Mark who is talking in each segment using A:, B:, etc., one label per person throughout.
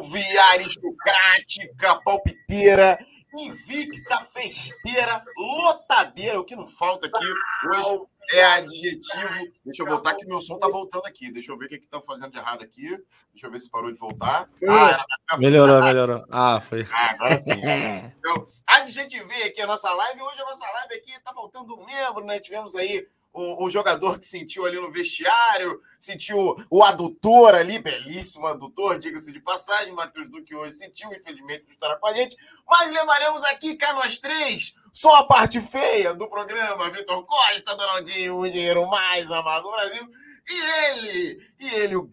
A: salve, aristocrática, palpiteira, invicta, festeira, lotadeira. O que não falta aqui hoje é adjetivo. Deixa eu voltar, que meu som tá voltando aqui. Deixa eu ver o que que tá fazendo de errado aqui. Deixa eu ver se parou de voltar.
B: Ah, era... Melhorou, melhorou. Ah, foi.
A: Ah, agora sim. então, adjetivei aqui a nossa live. Hoje a nossa live aqui tá faltando um membro, né? Tivemos aí um, um, jogador que sentiu ali no vestiário, sentiu o adutor ali, belíssimo adutor, diga-se de passagem, Matheus Duque hoje sentiu, infelizmente não estará com a gente, mas levaremos aqui, cá nós três, só a parte feia do programa, Vitor Costa, Donaldinho, o dinheiro mais amado do Brasil, e ele, e ele, o,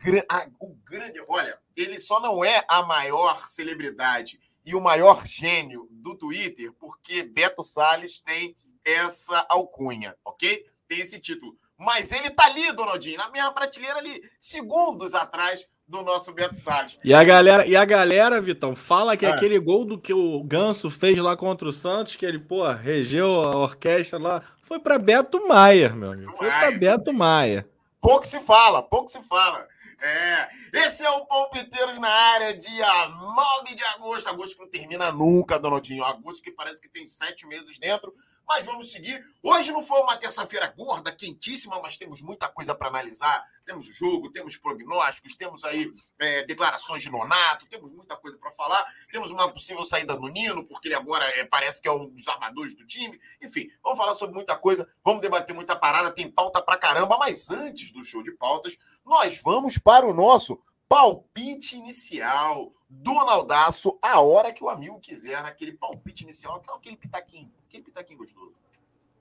A: o grande, olha, ele só não é a maior celebridade e o maior gênio do Twitter, porque Beto Salles tem essa alcunha, ok? Tem esse título. Mas ele tá ali, Donaldinho, na mesma prateleira ali, segundos atrás do nosso Beto Salles.
B: E a galera, e a galera, Vitão, fala que é. aquele gol do que o Ganso fez lá contra o Santos, que ele, pô, regeu a orquestra lá, foi para Beto Maia, meu amigo. Foi para Beto Maia.
A: Pouco se fala, pouco se fala. É, esse é o Palpiteiros na área, dia 9 de agosto. Agosto que não termina nunca, Donaldinho. Agosto que parece que tem sete meses dentro. Mas vamos seguir. Hoje não foi uma terça-feira gorda, quentíssima, mas temos muita coisa para analisar. Temos jogo, temos prognósticos, temos aí é, declarações de Nonato, temos muita coisa para falar. Temos uma possível saída do Nino, porque ele agora é, parece que é um dos armadores do time. Enfim, vamos falar sobre muita coisa, vamos debater muita parada, tem pauta para caramba. Mas antes do show de pautas, nós vamos para o nosso palpite inicial. Donaldaço, a hora que o amigo quiser, naquele palpite inicial, aquele pitaquinho, aquele pitaquinho gostoso.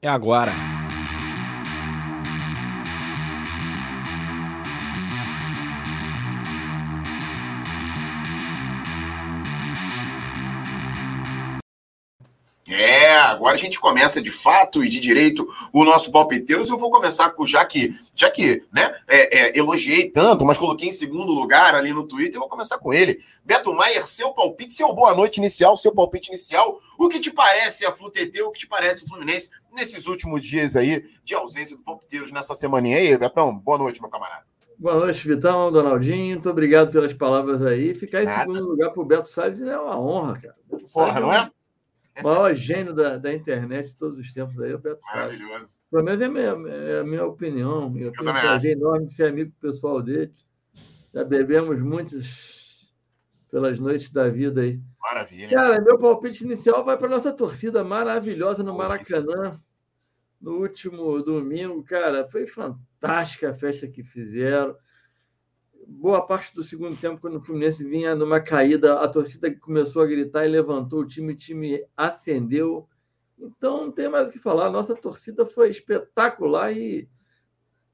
B: É agora.
A: É, agora a gente começa de fato e de direito o nosso palpiteiros. Eu vou começar com, já que, já que né, é, é, elogiei tanto, mas coloquei em segundo lugar ali no Twitter, eu vou começar com ele. Beto Maier, seu palpite, seu boa noite inicial, seu palpite inicial. O que te parece a FluTT, o que te parece o Fluminense nesses últimos dias aí de ausência do palpiteiros nessa semaninha aí, Betão? Boa noite, meu camarada.
C: Boa noite, Vitão, Donaldinho. Muito obrigado pelas palavras aí. Ficar em Nada. segundo lugar para o Beto Salles é uma honra, cara.
A: Porra, não é?
C: Maior gênio da, da internet de todos os tempos aí, o Beto. Maravilhoso. Pelo menos é a minha, é a minha opinião. Eu, eu tenho um prazer enorme de ser amigo pessoal dele. Já bebemos muitos pelas noites da vida aí.
A: Maravilha.
C: Cara, meu palpite inicial vai para nossa torcida maravilhosa no Maracanã. No último domingo, cara, foi fantástica a festa que fizeram boa parte do segundo tempo, quando o Fluminense vinha numa caída, a torcida começou a gritar e levantou o time, o time acendeu. Então, não tem mais o que falar. Nossa torcida foi espetacular e,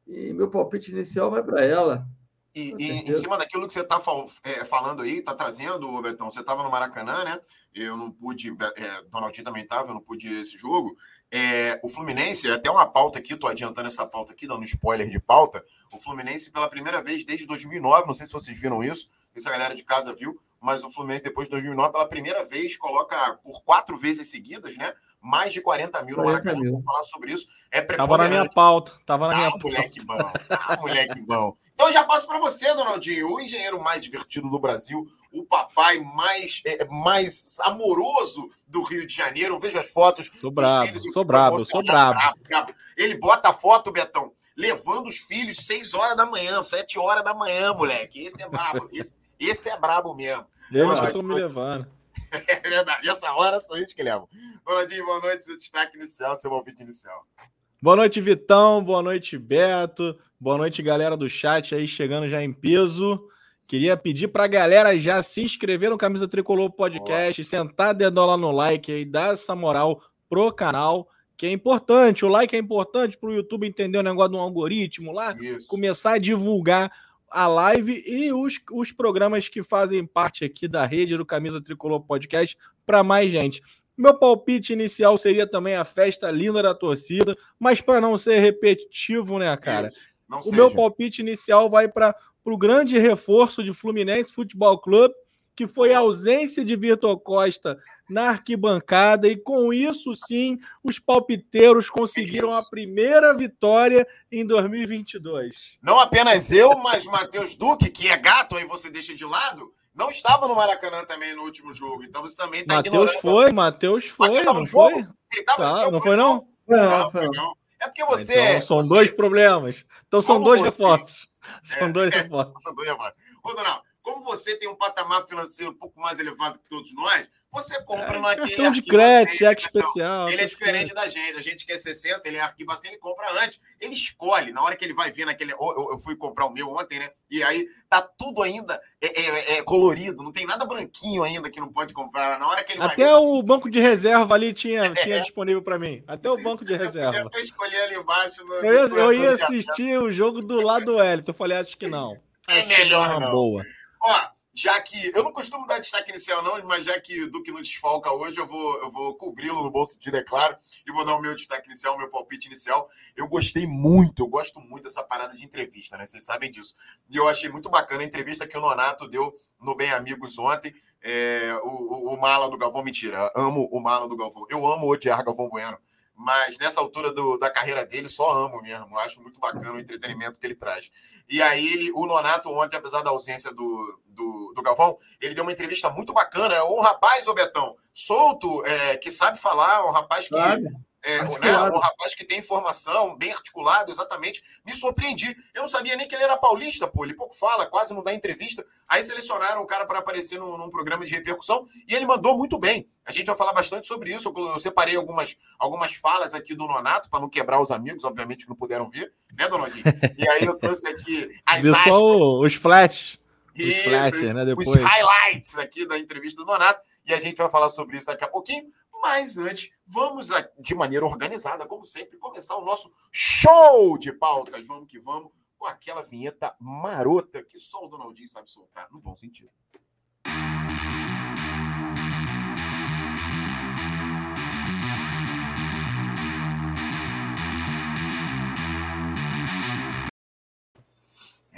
C: e meu palpite inicial vai para ela.
A: E, e em cima daquilo que você está é, falando aí, está trazendo, Betão, você estava no Maracanã, né? Eu não pude, é, Donaldinho também estava, eu não pude ir esse jogo. É, o Fluminense, até uma pauta aqui, estou adiantando essa pauta aqui, dando spoiler de pauta. O Fluminense, pela primeira vez desde 2009, não sei se vocês viram isso, se a galera de casa viu, mas o Fluminense, depois de 2009, pela primeira vez, coloca por quatro vezes seguidas, né? Mais de 40 mil no Maracanã. Vamos falar sobre isso.
B: É Tava na minha pauta. Tava na
A: ah,
B: minha pauta.
A: moleque bom. Ah, moleque bom. Então já passo para você, Donaldinho, o engenheiro mais divertido do Brasil, o papai mais, é, mais amoroso do Rio de Janeiro. Veja as fotos.
B: Sou brabo, filhos, sou brabo, sou brabo. brabo, brabo.
A: Ele bota a foto, Betão, levando os filhos 6 horas da manhã, 7 horas da manhã, moleque. Esse é brabo. Esse, esse é brabo mesmo.
B: Eu já estou me levando.
A: É verdade. Essa hora sou a gente que leva. Ronaldinho, boa noite. Seu destaque inicial, seu palpite inicial.
B: Boa noite, Vitão. Boa noite, Beto. Boa noite, galera do chat aí chegando já em peso. Queria pedir para a galera já se inscrever no Camisa Tricolor Podcast, Boa. sentar dedo lá no like aí, dar essa moral pro canal, que é importante. O like é importante para o YouTube entender o negócio do algoritmo lá, Isso. começar a divulgar a live e os, os programas que fazem parte aqui da rede do Camisa Tricolor Podcast para mais gente. Meu palpite inicial seria também a festa linda da torcida, mas para não ser repetitivo, né, cara? o seja. meu palpite inicial vai para o grande reforço de Fluminense Futebol Clube que foi a ausência de Vitor Costa na arquibancada, e com isso sim os palpiteiros conseguiram a primeira vitória em 2022.
A: Não apenas eu, mas Matheus Duque, que é gato, aí você deixa de lado, não estava no Maracanã também no último jogo. Então você também está
B: ignorando. Foi, Matheus foi, Matheus foi. Não jogo? Foi? Ele estava tá, no jogo? Não foi, não? Não,
A: foi não. É porque você.
B: Então, são
A: você...
B: dois problemas. Então são dois você... reforços. São é, dois reforços.
A: São dois reforços. Ô, Donald, como você tem um patamar financeiro um pouco mais elevado que todos nós, você compra é, naquele
B: de crédito, cheque especial.
A: Ele é diferente da gente. A gente quer 60, ele é arquiva assim, ele compra antes. Ele escolhe. Na hora que ele vai ver naquele. Eu, eu fui comprar o meu ontem, né? E aí tá tudo ainda é, é, é, colorido, não tem nada branquinho ainda que não pode comprar. Na hora que ele
B: Até vai ver, o tá... banco de reserva ali tinha, é. tinha disponível para mim. Até o banco de reserva. Eu
A: até escolher ali embaixo. No,
B: eu, eu ia assistir o jogo do lado do Hélio. Eu falei, acho que não.
A: É melhor, não. Boa. Ó, já que eu não costumo dar destaque inicial, não, mas já que o Duque não desfalca hoje, eu vou, eu vou cobri-lo no bolso de declaro e vou dar o meu destaque inicial, o meu palpite inicial. Eu gostei muito, eu gosto muito dessa parada de entrevista, né? Vocês sabem disso. E eu achei muito bacana a entrevista que o Nonato deu no Bem Amigos ontem. É, o, o, o Mala do Galvão, mentira, amo o Mala do Galvão. Eu amo odiar Galvão Bueno mas nessa altura do, da carreira dele, só amo mesmo. Acho muito bacana o entretenimento que ele traz. E aí, ele, o Nonato, ontem, apesar da ausência do, do, do Galvão, ele deu uma entrevista muito bacana. Um rapaz, ô Betão, solto, é, que sabe falar, um rapaz que. Claro é, né, um rapaz que tem informação, bem articulado, exatamente. Me surpreendi. Eu não sabia nem que ele era paulista, pô. Ele pouco fala, quase não dá entrevista. Aí selecionaram o cara para aparecer num, num, programa de repercussão e ele mandou muito bem. A gente vai falar bastante sobre isso. Eu, eu separei algumas, algumas falas aqui do Nonato, para não quebrar os amigos, obviamente, que não puderam ver, né, Donaldinho? E aí eu trouxe aqui
B: as Viu só os flash.
A: Os, isso, flash, né, depois. os highlights aqui da entrevista do Nonato. E a gente vai falar sobre isso daqui a pouquinho. Mas antes, vamos de maneira organizada, como sempre, começar o nosso show de pautas. Vamos que vamos, com aquela vinheta marota que só o Donaldinho sabe soltar, no bom sentido.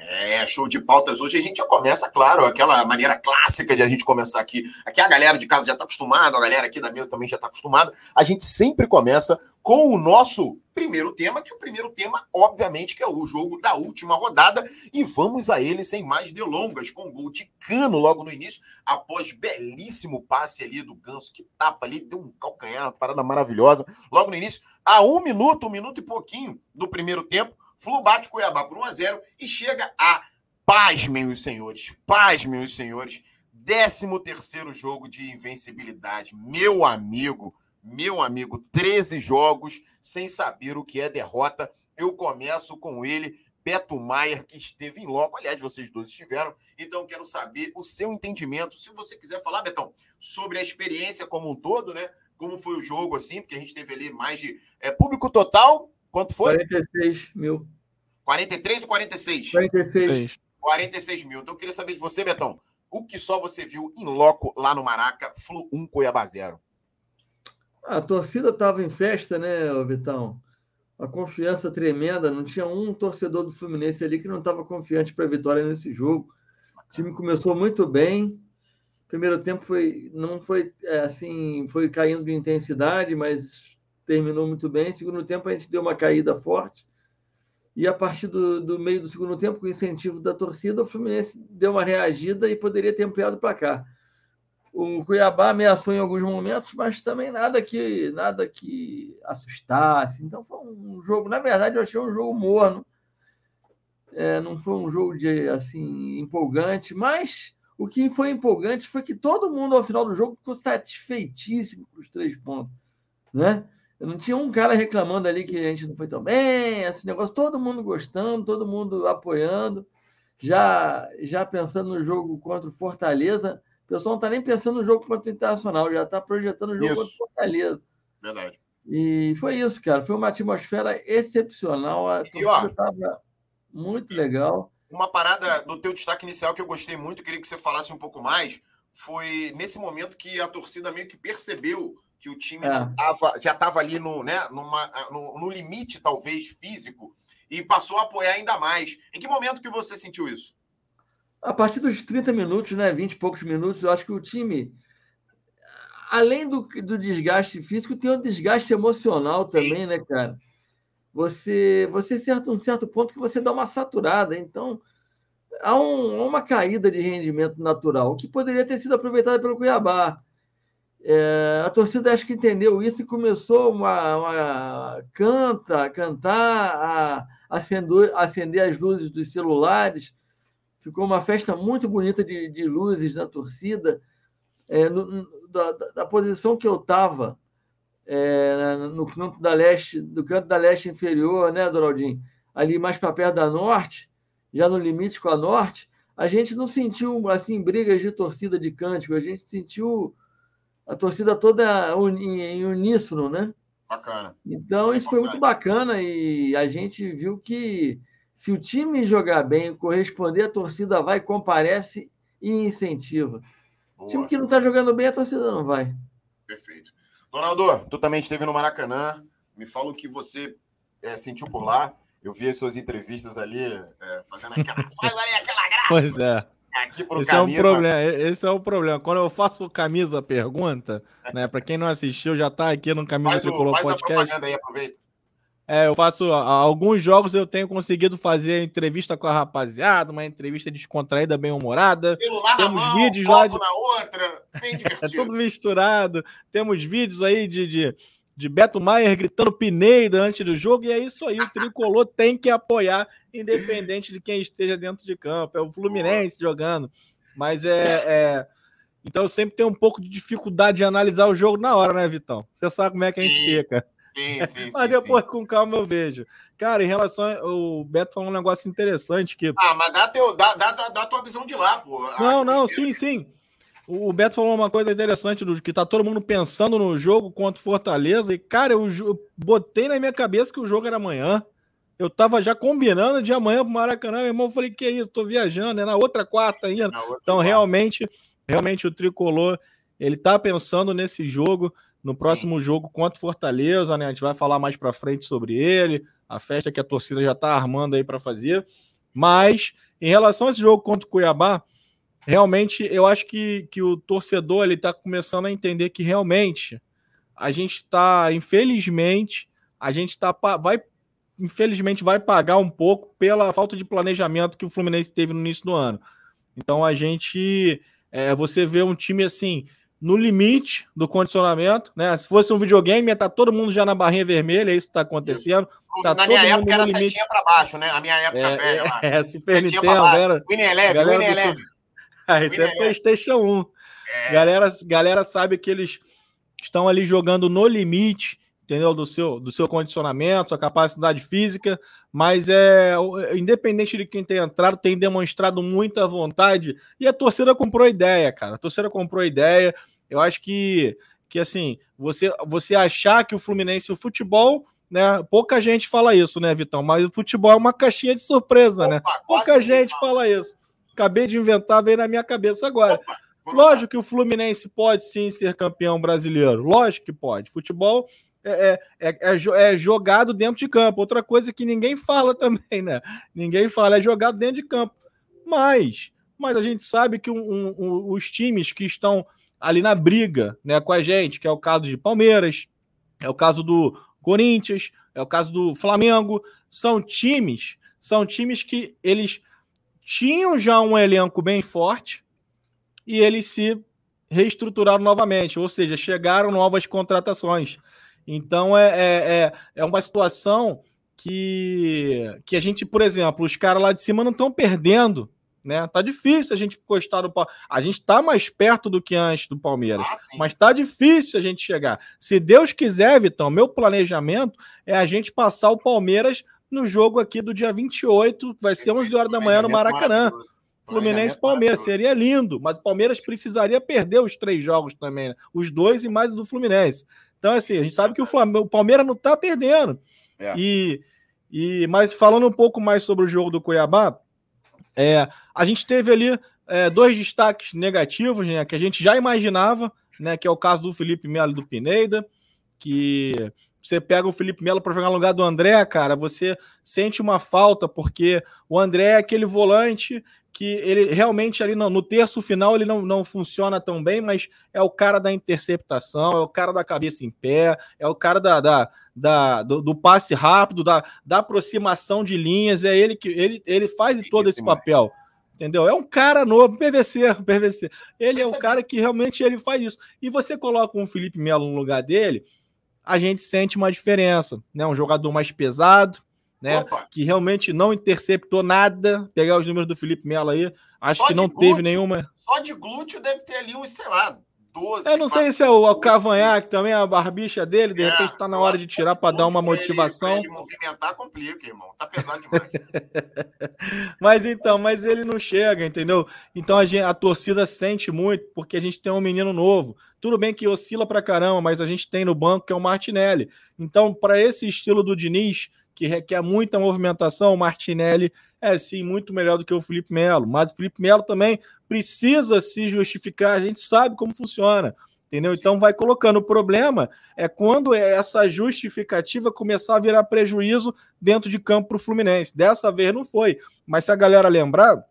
A: É, show de pautas hoje. A gente já começa, claro, aquela maneira clássica de a gente começar aqui. Aqui a galera de casa já está acostumada, a galera aqui da mesa também já está acostumada. A gente sempre começa com o nosso primeiro tema, que o primeiro tema, obviamente, que é o jogo da última rodada. E vamos a ele sem mais delongas, com o gol de cano logo no início, após belíssimo passe ali do Ganso, que tapa ali, deu um calcanhar, uma parada maravilhosa. Logo no início, a um minuto, um minuto e pouquinho do primeiro tempo, Flu bate Cuiabá por 1 a 0 e chega a paz, meus senhores, paz, meus senhores, 13 terceiro jogo de invencibilidade. Meu amigo, meu amigo, 13 jogos sem saber o que é derrota. Eu começo com ele, Beto Maier, que esteve em loco. Aliás, vocês dois estiveram. Então, quero saber o seu entendimento. Se você quiser falar, Betão, sobre a experiência como um todo, né? Como foi o jogo, assim, porque a gente teve ali mais de. É, público total, quanto foi?
C: 46 mil.
A: 43 ou 46?
C: 46.
A: 46 mil. Então eu queria saber de você, Betão, o que só você viu em loco lá no Maraca, Flu 1 Cuiabá 0?
C: A torcida estava em festa, né, Vitão? A confiança tremenda. Não tinha um torcedor do Fluminense ali que não estava confiante para a vitória nesse jogo. O time começou muito bem. Primeiro tempo foi não foi é, assim, foi caindo de intensidade, mas terminou muito bem. Segundo tempo a gente deu uma caída forte e a partir do, do, meio do segundo tempo, com incentivo da torcida, o Fluminense deu uma reagida e poderia ter ampliado para cá. O Cuiabá ameaçou em alguns momentos, mas também nada que nada que assustasse. Então foi um jogo, na verdade, eu achei um jogo morno. É, não foi um jogo de assim empolgante, mas o que foi empolgante foi que todo mundo ao final do jogo ficou satisfeitíssimo com os três pontos, né? Não tinha um cara reclamando ali que a gente não foi tão bem, esse negócio, todo mundo gostando, todo mundo apoiando, já, já pensando no jogo contra o Fortaleza. O pessoal não está nem pensando no jogo contra o Internacional, já está projetando o jogo isso. contra o Fortaleza.
A: Verdade.
C: E foi isso, cara. Foi uma atmosfera excepcional. A torcida estava muito legal.
A: Uma parada do teu destaque inicial que eu gostei muito, queria que você falasse um pouco mais, foi nesse momento que a torcida meio que percebeu que o time é. tava, já estava ali no, né, numa, no, no, limite, talvez, físico, e passou a apoiar ainda mais. Em que momento que você sentiu isso?
C: A partir dos 30 minutos, né, 20 e poucos minutos, eu acho que o time, além do, do desgaste físico, tem um desgaste emocional Sim. também, né, cara? Você, você certo um certo ponto que você dá uma saturada. Então, há um, uma caída de rendimento natural, que poderia ter sido aproveitada pelo Cuiabá. É, a torcida acho que entendeu isso e começou uma, uma canta, cantar, a acender, acender as luzes dos celulares. Ficou uma festa muito bonita de, de luzes na torcida. É, no, da, da, posição que eu estava, é, no canto da leste, do canto da leste inferior, né, Doraldinho? Ali mais para perto da norte, já no limite com a norte, a gente não sentiu assim brigas de torcida de cântico, a gente sentiu a torcida toda em uníssono, né?
A: Bacana.
C: Então, é isso foi muito bacana e a gente viu que se o time jogar bem, corresponder, a torcida vai, comparece e incentiva. Boa. Time que não está jogando bem, a torcida não vai.
A: Perfeito. Ronaldo, tu também esteve no Maracanã. Me fala o que você é, sentiu por lá. Eu vi as suas entrevistas ali, é, fazendo aquela. faz ali aquela graça.
B: Pois é. Aqui pro esse camisa. é um problema. Esse é o problema. Quando eu faço camisa pergunta, né? Para quem não assistiu, já tá aqui no camisa
A: faz o,
B: Tricolor
A: faz Podcast. a propaganda aí, aproveita.
B: É, eu faço alguns jogos eu tenho conseguido fazer entrevista com a rapaziada, uma entrevista descontraída, bem humorada.
A: Celular Temos na mão, vídeos lá de... na outra, bem divertido.
B: é tudo misturado. Temos vídeos aí de, de, de Beto Maier gritando Pineida antes do jogo, e é isso aí. O tricolor tem que apoiar, independente de quem esteja dentro de campo. É o Fluminense jogando. Mas é, é, Então eu sempre tenho um pouco de dificuldade de analisar o jogo na hora, né, Vitão? Você sabe como é que Sim. a gente fica.
A: Sim, sim,
B: mas depois, com calma, eu vejo. Cara, em relação. Ao... O Beto falou um negócio interessante que.
A: Ah, mas dá, teu, dá, dá, dá, a tua visão de lá, pô.
B: Não, não, sim, sim. O Beto falou uma coisa interessante do que tá todo mundo pensando no jogo contra o Fortaleza. E, cara, eu, eu botei na minha cabeça que o jogo era amanhã. Eu tava já combinando de amanhã pro Maracanã. Meu irmão, eu falei, que isso? Tô viajando, é na outra quarta ainda. Outra então, quarta. realmente, realmente o tricolor, ele tá pensando nesse jogo no próximo Sim. jogo contra o Fortaleza, né? A gente vai falar mais para frente sobre ele, a festa que a torcida já está armando aí para fazer. Mas em relação a esse jogo contra o Cuiabá, realmente eu acho que, que o torcedor ele está começando a entender que realmente a gente está, infelizmente, a gente está vai infelizmente vai pagar um pouco pela falta de planejamento que o Fluminense teve no início do ano. Então a gente, é, você vê um time assim no limite do condicionamento, né? Se fosse um videogame, ia estar tá todo mundo já na barrinha vermelha, é isso que está acontecendo. Tá
A: na minha época era limite. setinha para baixo, né? A minha época é, velha.
B: Lá. É, Super Nintendo, galera.
A: Winnie Eleven, Winnie Eleven.
B: Ah, isso é PlayStation 1. É. Galera, galera sabe que eles estão ali jogando no limite, entendeu? Do seu, do seu condicionamento, sua capacidade física, mas é independente de quem tem entrado, tem demonstrado muita vontade e a torcida comprou ideia, cara. A torcida comprou ideia. Eu acho que, que assim, você, você achar que o Fluminense, o futebol, né? Pouca gente fala isso, né, Vitão? Mas o futebol é uma caixinha de surpresa, né? Opa, né? Pouca gente fala isso. Acabei de inventar, veio na minha cabeça agora. Opa, Lógico que o Fluminense pode sim ser campeão brasileiro. Lógico que pode. Futebol é, é, é, é, é jogado dentro de campo. Outra coisa que ninguém fala também, né? Ninguém fala, é jogado dentro de campo. Mas, mas a gente sabe que um, um, os times que estão ali na briga né, com a gente, que é o caso de Palmeiras, é o caso do Corinthians, é o caso do Flamengo, são times, são times que eles tinham já um elenco bem forte e eles se reestruturaram novamente, ou seja, chegaram novas contratações. Então é, é, é, é uma situação que, que a gente, por exemplo, os caras lá de cima não estão perdendo né? Tá difícil a gente encostar no A gente tá mais perto do que antes do Palmeiras, ah, mas tá difícil a gente chegar. Se Deus quiser, Vitão, meu planejamento é a gente passar o Palmeiras no jogo aqui do dia 28, vai ser 11 horas da manhã no Maracanã. Fluminense Palmeiras, seria lindo, mas o Palmeiras precisaria perder os três jogos também, né? os dois e mais o do Fluminense. Então, assim, a gente sabe que o, Flamengo, o Palmeiras não tá perdendo. É. E, e, mas falando um pouco mais sobre o jogo do Cuiabá, é, a gente teve ali é, dois destaques negativos, né, que a gente já imaginava, né, que é o caso do Felipe Melo e do Pineda, que você pega o Felipe Melo para jogar no lugar do André, cara, você sente uma falta, porque o André é aquele volante que ele realmente ali no, no, terço final ele não, não funciona tão bem, mas é o cara da interceptação, é o cara da cabeça em pé, é o cara da, da, da do, do, passe rápido, da, da aproximação de linhas, é ele que ele, ele faz todo esse papel. Entendeu? É um cara novo, PVC, PVC. Ele é um cara que realmente ele faz isso. E você coloca um Felipe Melo no lugar dele, a gente sente uma diferença, né? Um jogador mais pesado, né? Opa. Que realmente não interceptou nada. Pegar os números do Felipe Melo aí, acho só que não glúteo, teve nenhuma.
A: Só de glúteo deve ter ali uns, sei lá, 12.
B: Eu não sei se é o, o Cavanhaque também, a barbicha dele, de é, repente tá na hora de tirar para dar uma motivação. Ele,
A: ele movimentar complica, irmão. Tá pesado demais.
B: mas então, mas ele não chega, entendeu? Então a, gente, a torcida sente muito porque a gente tem um menino novo. Tudo bem que oscila pra caramba, mas a gente tem no banco que é o Martinelli. Então, para esse estilo do Diniz, que requer muita movimentação, o Martinelli é sim muito melhor do que o Felipe Melo. Mas o Felipe Melo também precisa se justificar, a gente sabe como funciona. Entendeu? Então vai colocando. O problema é quando essa justificativa começar a virar prejuízo dentro de campo para o Fluminense. Dessa vez não foi. Mas se a galera lembrar,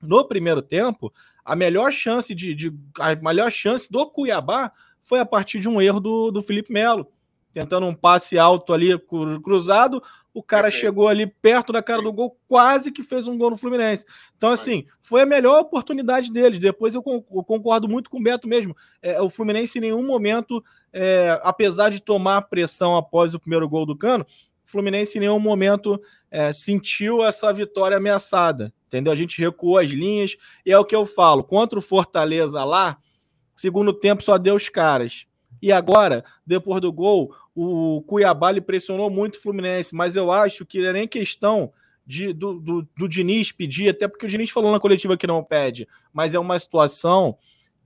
B: no primeiro tempo, a melhor chance de, de a melhor chance do Cuiabá foi a partir de um erro do, do Felipe Melo. Tentando um passe alto ali cruzado, o cara chegou ali perto da cara do gol, quase que fez um gol no Fluminense. Então, assim, foi a melhor oportunidade dele. Depois eu concordo muito com o Beto mesmo. É, o Fluminense, em nenhum momento, é, apesar de tomar pressão após o primeiro gol do Cano, o Fluminense em nenhum momento é, sentiu essa vitória ameaçada. Entendeu? A gente recuou as linhas. E é o que eu falo: contra o Fortaleza lá, segundo tempo só deu os caras. E agora, depois do gol, o Cuiabá lhe pressionou muito o Fluminense, mas eu acho que não é nem questão de, do, do, do Diniz pedir, até porque o Diniz falou na coletiva que não pede, mas é uma situação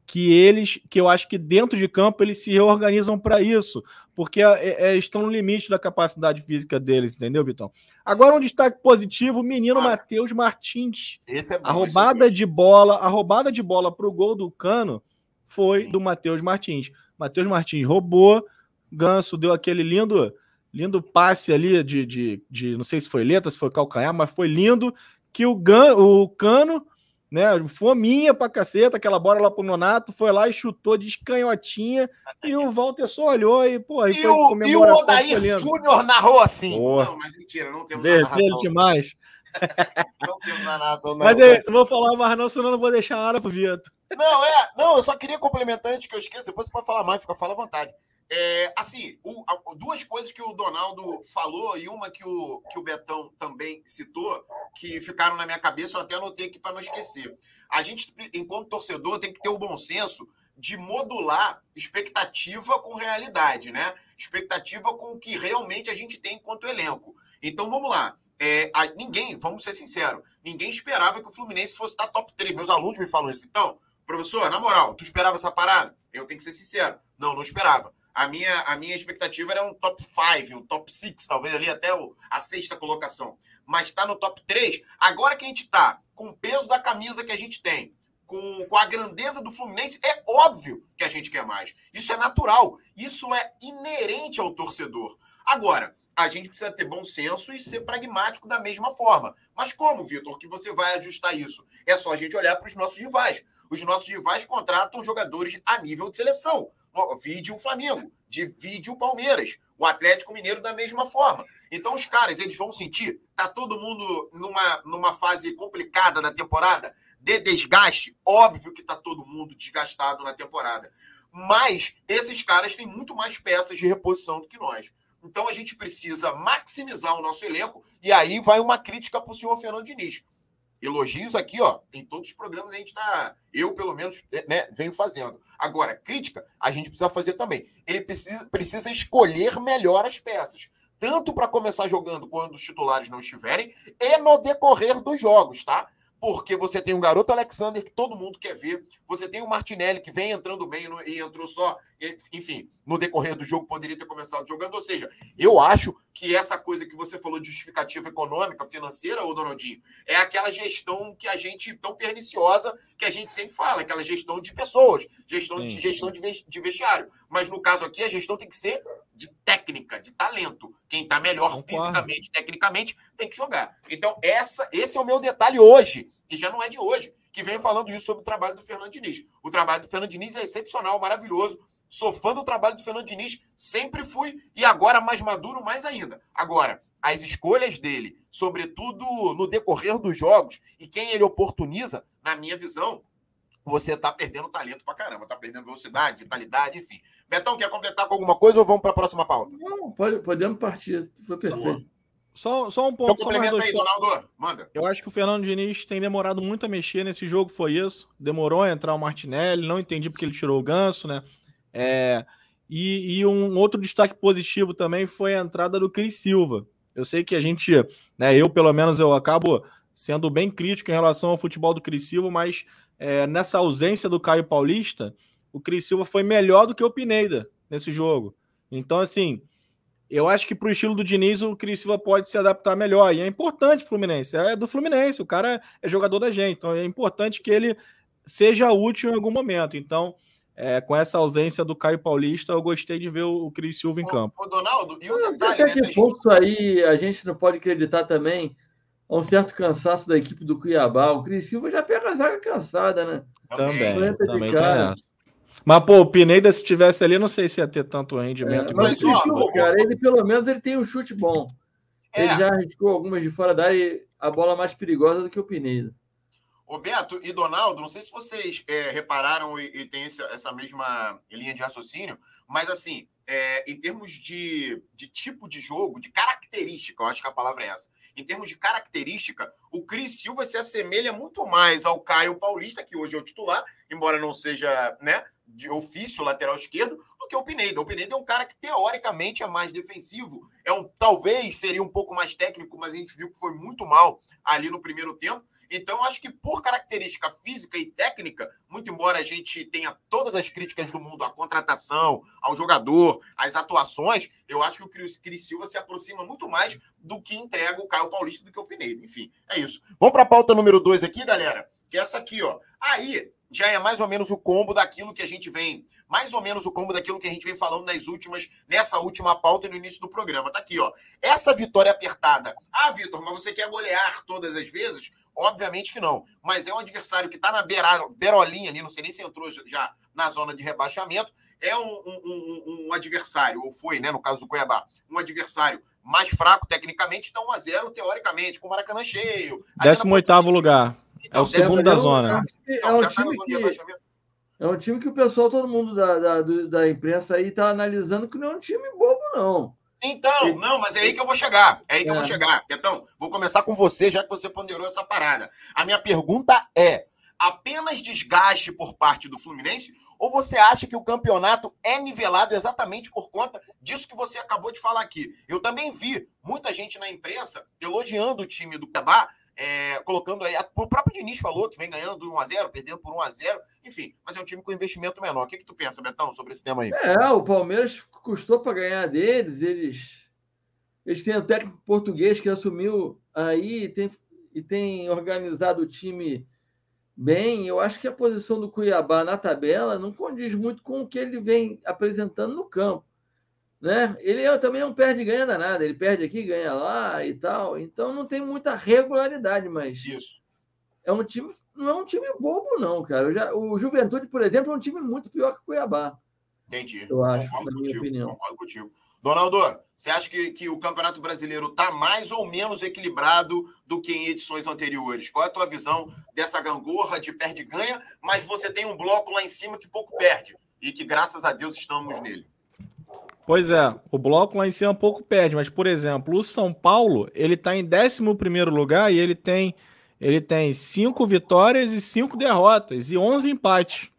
B: que eles, que eu acho que dentro de campo eles se reorganizam para isso, porque é, é, estão no limite da capacidade física deles, entendeu, Vitão? Agora um destaque positivo, o menino ah, Matheus Martins. Esse é bom, a roubada é de bola, a roubada de bola para o gol do Cano foi Sim. do Matheus Martins. Matheus Martins roubou, Ganso deu aquele lindo lindo passe ali de, de, de, não sei se foi letra, se foi calcanhar, mas foi lindo que o, Gan, o Cano, né, fominha pra caceta, aquela bola lá pro Nonato, foi lá e chutou de escanhotinha e o Walter só olhou e, pô,
A: e, foi o, e o Odair Júnior narrou assim.
B: Porra. Não, mas mentira, não temos Vermelho demais. não temos narração, não. Mas é, não vou falar mais não, senão não vou deixar a área pro Vitor.
A: Não, é, não, eu só queria complementar antes que eu esqueça, depois você pode falar mais, fica, fala à vontade. É, assim, o, duas coisas que o Donaldo falou e uma que o, que o Betão também citou, que ficaram na minha cabeça, eu até anotei aqui para não esquecer. A gente, enquanto torcedor, tem que ter o bom senso de modular expectativa com realidade, né? Expectativa com o que realmente a gente tem enquanto elenco. Então vamos lá. É, a, ninguém, vamos ser sinceros, ninguém esperava que o Fluminense fosse estar top 3. Meus alunos me falam isso. Então, professor, na moral, tu esperava essa parada? Eu tenho que ser sincero. Não, não esperava a minha, a minha expectativa era um top 5, um top 6, talvez ali até o, a sexta colocação. Mas está no top 3. Agora que a gente está com o peso da camisa que a gente tem, com, com a grandeza do Fluminense, é óbvio que a gente quer mais. Isso é natural. Isso é inerente ao torcedor. Agora, a gente precisa ter bom senso e ser pragmático da mesma forma. Mas como, Vitor, que você vai ajustar isso? É só a gente olhar para os nossos rivais. Os nossos rivais contratam jogadores a nível de seleção. Vide o Flamengo, divide o Palmeiras, o Atlético Mineiro da mesma forma. Então os caras, eles vão sentir, tá todo mundo numa, numa fase complicada da temporada, de desgaste, óbvio que tá todo mundo desgastado na temporada. Mas esses caras têm muito mais peças de reposição do que nós. Então a gente precisa maximizar o nosso elenco e aí vai uma crítica para o senhor Fernando Diniz elogios aqui, ó, em todos os programas a gente tá, eu pelo menos, né, venho fazendo. Agora, crítica, a gente precisa fazer também. Ele precisa, precisa escolher melhor as peças, tanto para começar jogando quando os titulares não estiverem e no decorrer dos jogos, tá? porque você tem um garoto Alexander que todo mundo quer ver, você tem o Martinelli que vem entrando bem e entrou só, enfim, no decorrer do jogo poderia ter começado jogando. Ou seja, eu acho que essa coisa que você falou de justificativa econômica, financeira, ô Donaldinho, é aquela gestão que a gente, tão perniciosa, que a gente sempre fala, aquela gestão de pessoas, gestão, de, gestão de vestiário. Mas no caso aqui, a gestão tem que ser de técnica, de talento. Quem está melhor Concordo. fisicamente, tecnicamente, tem que jogar. Então, essa, esse é o meu detalhe hoje, que já não é de hoje, que vem falando isso sobre o trabalho do Fernando Diniz. O trabalho do Fernando Diniz é excepcional, maravilhoso. Sou fã do trabalho do Fernando Diniz, sempre fui, e agora mais maduro, mais ainda. Agora, as escolhas dele, sobretudo no decorrer dos jogos, e quem ele oportuniza, na minha visão, você tá perdendo talento pra caramba, tá perdendo velocidade, vitalidade, enfim. Betão, quer completar com alguma coisa ou vamos para a próxima pauta?
C: Não, pode, podemos partir. Foi perfeito.
B: Só, só um ponto.
A: Então complementa aí, Donaldo. Manda.
B: Eu acho que o Fernando Diniz tem demorado muito a mexer nesse jogo, foi isso. Demorou a entrar o Martinelli, não entendi porque ele tirou o ganso, né? É, e, e, um outro destaque positivo também foi a entrada do Cris Silva. Eu sei que a gente, né, eu pelo menos eu acabo sendo bem crítico em relação ao futebol do Cris Silva, mas é, nessa ausência do Caio Paulista, o Cris Silva foi melhor do que o Pineda nesse jogo. Então, assim, eu acho que para o estilo do Diniz, o Cris Silva pode se adaptar melhor. E é importante o Fluminense. É do Fluminense, o cara é jogador da gente. Então é importante que ele seja útil em algum momento. Então, é, com essa ausência do Caio Paulista, eu gostei de ver o Cris Silva em ô, campo.
A: Ô, Donaldo, e o
C: detalhe... Até que ponto aí a gente não pode acreditar também a um certo cansaço da equipe do Cuiabá. O Cris Silva já pega a zaga cansada, né?
B: Também, também Mas, pô, o Pineda, se tivesse ali, não sei se ia ter tanto rendimento. É,
C: mas, ó, Silva, cara, ele pelo menos ele tem um chute bom. É. Ele já arriscou algumas de fora da área a bola mais perigosa do que o Pineda.
A: O Beto e Donaldo, não sei se vocês é, repararam e, e têm essa mesma linha de raciocínio, mas assim, é, em termos de, de tipo de jogo, de característica, eu acho que a palavra é essa. Em termos de característica, o Cris Silva se assemelha muito mais ao Caio Paulista, que hoje é o titular, embora não seja né, de ofício lateral esquerdo, do que o Pineda. O Pineda é um cara que teoricamente é mais defensivo, é um talvez seria um pouco mais técnico, mas a gente viu que foi muito mal ali no primeiro tempo. Então, acho que por característica física e técnica, muito embora a gente tenha todas as críticas do mundo à contratação, ao jogador, às atuações, eu acho que o Cris, Silva se aproxima muito mais do que entrega o Caio Paulista do que o Pinedo. Enfim, é isso. Vamos para a pauta número 2 aqui, galera, que é essa aqui, ó. Aí, já é mais ou menos o combo daquilo que a gente vem, mais ou menos o combo daquilo que a gente vem falando nas últimas, nessa última pauta e no início do programa. Tá aqui, ó. Essa vitória apertada. Ah, Vitor, mas você quer golear todas as vezes? Obviamente que não. Mas é um adversário que está na beira, beirolinha ali, não sei nem se entrou já na zona de rebaixamento. É um, um, um, um adversário, ou foi, né, no caso do Cuiabá, um adversário mais fraco tecnicamente, então 1x0, teoricamente, com o Maracanã cheio.
B: 18 lugar. Então, é o segundo da zona.
C: É um, time que, é um time que o pessoal, todo mundo da, da, da imprensa aí está analisando que não é um time bobo, não.
A: Então, não, mas é aí que eu vou chegar. É aí que é. eu vou é. chegar. Então, vou começar com você, já que você ponderou essa parada. A minha pergunta é: apenas desgaste por parte do Fluminense? Ou você acha que o campeonato é nivelado exatamente por conta disso que você acabou de falar aqui? Eu também vi muita gente na imprensa elogiando o time do Cuiabá, é, colocando aí. O próprio Diniz falou que vem ganhando por 1x0, perdendo por 1x0, enfim, mas é um time com investimento menor. O que, que tu pensa, Betão, sobre esse tema aí?
C: É, o Palmeiras custou para ganhar deles, eles, eles têm o técnico português que assumiu aí e tem, e tem organizado o time bem. Eu acho que a posição do Cuiabá na tabela não condiz muito com o que ele vem apresentando no campo né? Ele é, também não perde ganha nada, ele perde aqui, ganha lá e tal. Então não tem muita regularidade, mas
A: isso
C: é um time, não é um time bobo não, cara. Já, o Juventude, por exemplo, é um time muito pior que o Cuiabá.
A: Entendi.
C: Eu acho, concordo na minha
A: contigo,
C: opinião.
A: Concordo contigo. Donaldo, você acha que, que o Campeonato Brasileiro está mais ou menos equilibrado do que em edições anteriores? Qual é a tua visão dessa gangorra de perde-ganha, mas você tem um bloco lá em cima que pouco perde e que, graças a Deus, estamos nele?
B: Pois é, o bloco lá em cima um pouco perde, mas, por exemplo, o São Paulo, ele está em 11 lugar e ele tem ele tem cinco vitórias e cinco derrotas e 11 empates.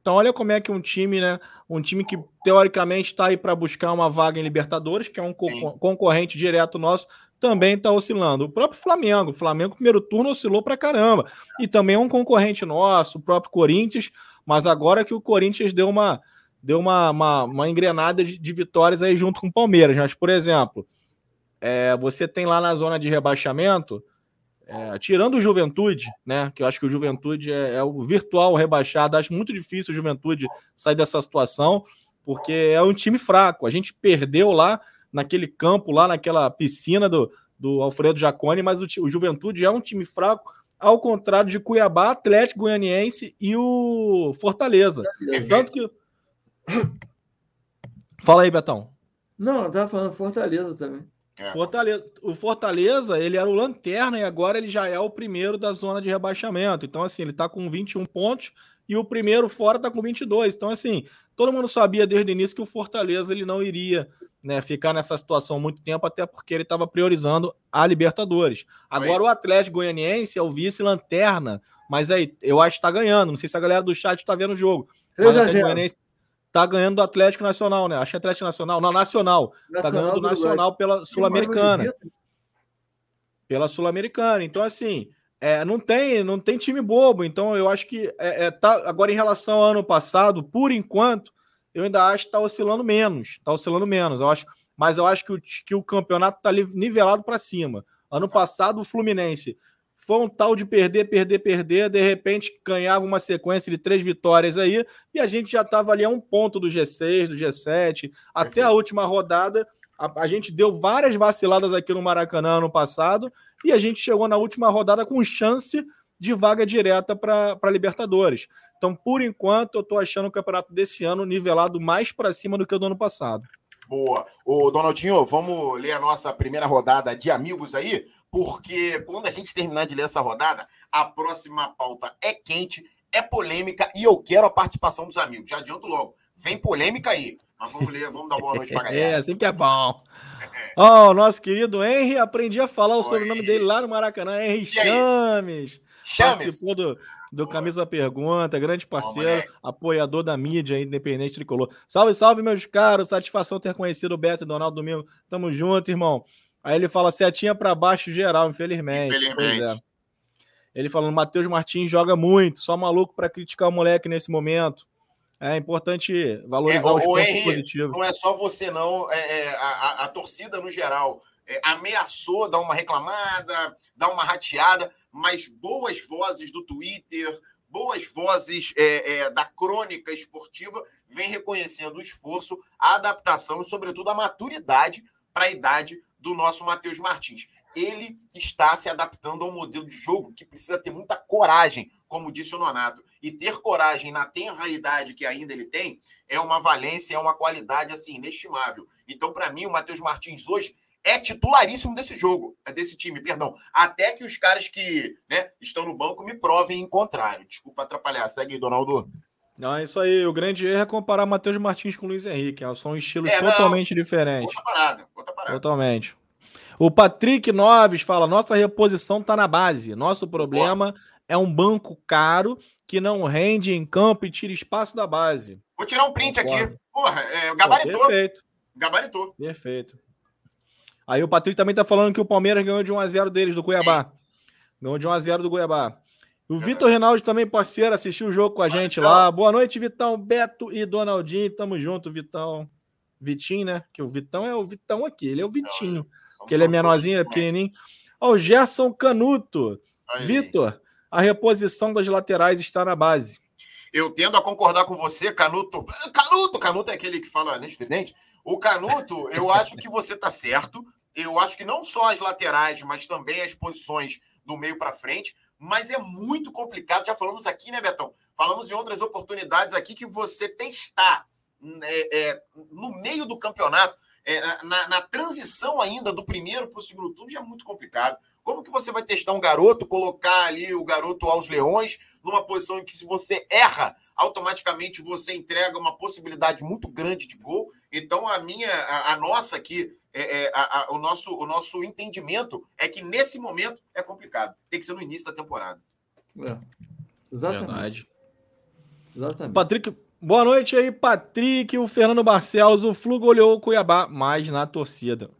B: Então, olha como é que um time, né? Um time que teoricamente está aí para buscar uma vaga em Libertadores, que é um co concorrente direto nosso, também está oscilando. O próprio Flamengo, o Flamengo, primeiro turno, oscilou para caramba. E também é um concorrente nosso, o próprio Corinthians, mas agora que o Corinthians deu uma deu uma, uma, uma engrenada de, de, vitórias aí junto com o Palmeiras. Mas, por exemplo, é, você tem lá na zona de rebaixamento, é, tirando o Juventude, né? Que eu acho que o Juventude é, é, o virtual rebaixado. Acho muito difícil o Juventude sair dessa situação, porque é um time fraco. A gente perdeu lá naquele campo, lá naquela piscina do, do Alfredo Jaconi, mas o, o Juventude é um time fraco, ao contrário de Cuiabá, Atlético Goianiense e o Fortaleza. Tanto que Fala aí, Betão.
C: Não, eu tava falando Fortaleza também.
B: É. Fortaleza, o Fortaleza, ele era o lanterna e agora ele já é o primeiro da zona de rebaixamento. Então, assim, ele tá com 21 pontos e o primeiro fora tá com 22. Então, assim, todo mundo sabia desde o início que o Fortaleza ele não iria né, ficar nessa situação muito tempo, até porque ele estava priorizando a Libertadores. Agora, o Atlético Goianiense é o vice-lanterna, mas aí eu acho que está ganhando. Não sei se a galera do chat está vendo o jogo. Mas o Atlético Goianiense tá ganhando do Atlético Nacional, né? Acho que é Atlético Nacional. Não, Nacional. Nacional tá ganhando do Nacional pela Sul-Americana. Pela Sul-Americana. Então, assim, é, não tem não tem time bobo. Então, eu acho que é, é, tá, agora, em relação ao ano passado, por enquanto, eu ainda acho que está oscilando menos. Está oscilando menos. Eu acho, mas eu acho que o, que o campeonato está nivelado para cima. Ano passado, o Fluminense foi um tal de perder, perder, perder, de repente ganhava uma sequência de três vitórias aí, e a gente já estava ali a um ponto do G6, do G7, até a última rodada. A, a, gente deu várias vaciladas aqui no Maracanã ano passado, e a gente chegou na última rodada com chance de vaga direta para Libertadores. Então, por enquanto, eu estou achando o campeonato desse ano nivelado mais para cima do que o do ano passado.
A: Boa. Ô, Donaldinho, vamos ler a nossa primeira rodada de amigos aí, porque quando a gente terminar de ler essa rodada, a próxima pauta é quente, é polêmica e eu quero a participação dos amigos. Já adianto logo. Vem polêmica aí. Mas vamos ler, vamos dar boa noite pra galera.
B: É, assim que é bom. Ó, oh, nosso querido Henry, aprendi a falar o Oi. sobrenome dele lá no Maracanã, Henry Chames. Chames. Participou do, do Camisa Pergunta, grande parceiro, apoiador da mídia independente tricolor. Salve, salve, meus caros. Satisfação ter conhecido o Beto e Donaldo Domingo. Tamo junto, irmão. Aí ele fala setinha para baixo geral, infelizmente. Infelizmente. É. Ele falando, Matheus Martins joga muito, só maluco para criticar o moleque nesse momento. É importante valorizar é, os pontos Henry, positivos.
A: Não é só você, não. É, é a, a, a, torcida, no geral, é, ameaçou dar uma reclamada, dar uma rateada, mas boas vozes do Twitter, boas vozes é, é, da crônica esportiva vem reconhecendo o esforço, a adaptação e, sobretudo, a maturidade para a idade do nosso Matheus Martins. Ele está se adaptando ao modelo de jogo que precisa ter muita coragem, como disse o Nonato. E ter coragem na tenra idade que ainda ele tem é uma valência, é uma qualidade assim inestimável. Então, para mim, o Matheus Martins hoje é titularíssimo desse jogo, é desse time, perdão. Até que os caras que né, estão no banco me provem em contrário. Desculpa atrapalhar. Segue aí, Donaldo.
B: Não, é isso aí. O grande erro é comparar Matheus Martins com Luiz Henrique. São estilos é, totalmente não. diferentes. Outra parada, outra parada. Totalmente. O Patrick Noves fala: nossa reposição está na base. Nosso problema Boa. é um banco caro que não rende em campo e tira espaço da base.
A: Vou tirar um print aqui. Porra, é, gabaritou. Pô, perfeito. Gabaritou.
B: Perfeito. Aí o Patrick também tá falando que o Palmeiras ganhou de 1x0 deles, do Cuiabá. Ganhou de 1x0 do Cuiabá. O Vitor Reinaldo também, parceiro, assistiu o jogo com a gente lá. Boa noite, Vitão, Beto e Donaldinho. Tamo junto, Vitão. Vitinho, né? Que o Vitão é o Vitão aqui, ele é o Vitinho. Porque ele é menorzinho, é pequenininho. Ó, o Gerson Canuto. Vitor, a reposição das laterais está na base.
A: Eu tendo a concordar com você, Canuto. Canuto, Canuto é aquele que fala né, estridente. O Canuto, eu acho que você está certo. Eu acho que não só as laterais, mas também as posições do meio para frente. Mas é muito complicado. Já falamos aqui, né, Betão? Falamos em outras oportunidades aqui que você testar é, é, no meio do campeonato, é, na, na, transição ainda do primeiro para o segundo turno, já é muito complicado. Como que você vai testar um garoto, colocar ali o garoto aos leões, numa posição em que, se você erra, automaticamente você entrega uma possibilidade muito grande de gol? Então, a minha, a, a nossa aqui, é, é, a, a, o, nosso, o nosso entendimento é que nesse momento é complicado. Tem que ser no início da temporada.
B: É. Exatamente. Verdade. Exatamente. Patrick, boa noite aí, Patrick, o Fernando Barcelos, o Flu goleou o Cuiabá, mas na torcida.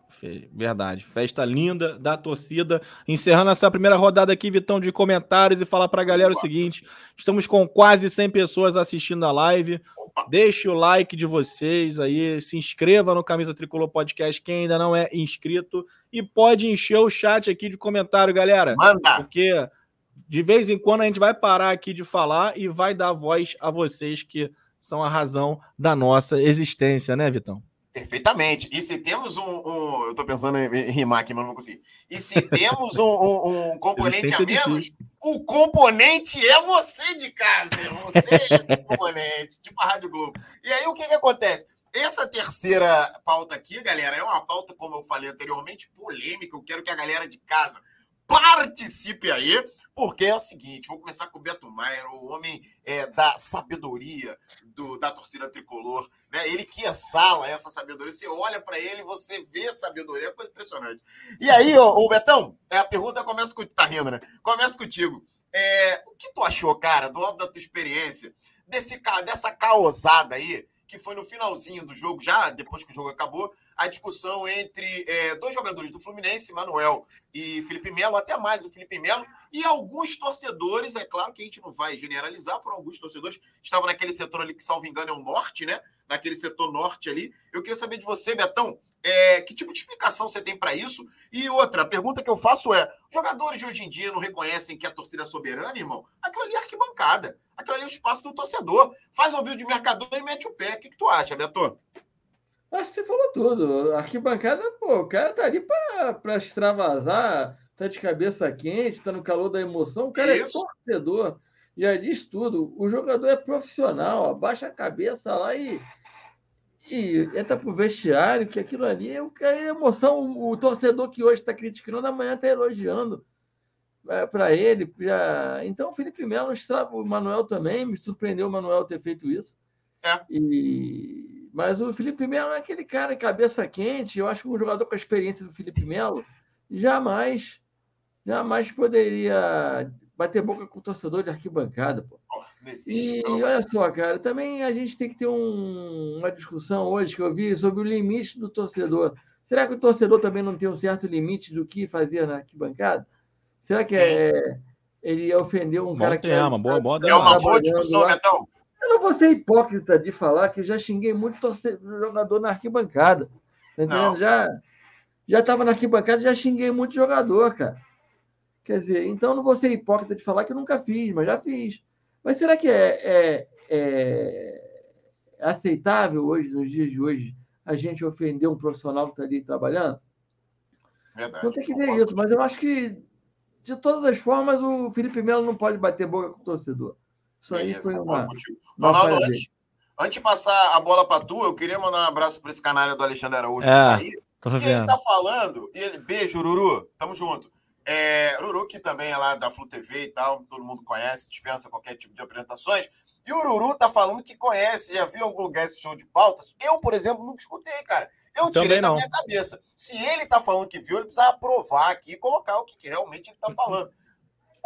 B: Verdade. Festa linda da torcida. Encerrando essa primeira rodada aqui, Vitão, de comentários e falar para a galera o seguinte: estamos com quase 100 pessoas assistindo a live. Deixe o like de vocês aí, se inscreva no Camisa Tricolor Podcast, quem ainda não é inscrito, e pode encher o chat aqui de comentário, galera. Manda! Porque de vez em quando a gente vai parar aqui de falar e vai dar voz a vocês que são a razão da nossa existência, né, Vitão?
A: Perfeitamente. E se temos um. um eu estou pensando em, rimar aqui, mas não vou conseguir. E se temos um, um, um componente a menos, o componente é você de casa. Você é esse componente, tipo a Rádio Globo. E aí o que, que acontece? essa terceira pauta aqui, galera, é uma pauta, como eu falei anteriormente, polêmica. Eu quero que a galera de casa participe aí, porque é o seguinte: vou começar com o Beto Maier, o homem é, da sabedoria do, da torcida tricolor. Né? Ele que exala essa sabedoria. Você olha para ele, você vê sabedoria, é coisa impressionante. E aí, ô, ô Betão, é, a pergunta começa com. Tá rindo, né? Começa contigo. É, o que tu achou, cara, do lado da tua experiência, desse, dessa caosada aí, que foi no finalzinho do jogo, já depois que o jogo acabou, a discussão entre é, dois jogadores do Fluminense, Manuel e Felipe Melo, até mais o Felipe Melo, e alguns torcedores, é claro que a gente não vai generalizar, foram alguns torcedores estavam naquele setor ali que, salvo engano, é o norte, né? Naquele setor norte ali. Eu queria saber de você, Betão, é, que tipo de explicação você tem para isso? E outra, pergunta que eu faço é: jogadores de hoje em dia não reconhecem que a torcida é soberana, irmão? Aquilo ali é arquibancada. Aquilo ali é o espaço do torcedor. Faz o vídeo de mercador e mete o pé. O que, que tu acha, Beto?
C: Acho que você falou tudo. Arquibancada, pô, o cara tá ali para extravasar, tá de cabeça quente, tá no calor da emoção. O cara é, é torcedor. Já diz tudo. O jogador é profissional, abaixa a cabeça lá e, e entra pro vestiário, que aquilo ali é, é emoção. O torcedor que hoje está criticando, amanhã está elogiando é, para ele. Já... Então, o Felipe Melo, o Manuel também, me surpreendeu o Manuel ter feito isso. É. E mas o Felipe Melo é aquele cara cabeça quente. Eu acho que um jogador com a experiência do Felipe Melo jamais, jamais poderia bater boca com o torcedor de arquibancada. Pô. e, e olha só, cara, também a gente tem que ter um, uma discussão hoje que eu vi sobre o limite do torcedor. Será que o torcedor também não tem um certo limite do que fazer na arquibancada? Será que é, ele ofendeu um
B: bom
C: cara
B: tema, que. Tá, boa, boa,
A: é uma boa discussão, Netão.
C: Eu não vou ser hipócrita de falar que já xinguei muito jogador na arquibancada. Tá entendendo? Já já estava na arquibancada, já xinguei muito jogador, cara. Quer dizer, então não vou ser hipócrita de falar que eu nunca fiz, mas já fiz. Mas será que é, é, é aceitável hoje, nos dias de hoje, a gente ofender um profissional que está ali trabalhando? Verdade. Então tem que ver isso. Mas eu acho que, de todas as formas, o Felipe Melo não pode bater boca com o torcedor. Isso aí foi uma.
A: Ronaldo, antes, antes de passar a bola para tu, eu queria mandar um abraço para esse canalha do Alexandre Araújo. É, tá aí, e ele tá falando, e ele, beijo, Ururu, tamo junto. É, Ururu, que também é lá da Flu TV e tal, todo mundo conhece, dispensa qualquer tipo de apresentações. E o Ururu tá falando que conhece, já viu em algum lugar esse show de pautas. Eu, por exemplo, nunca escutei, cara. Eu tirei da minha cabeça. Se ele tá falando que viu, ele precisa aprovar aqui e colocar o que, que realmente ele tá falando.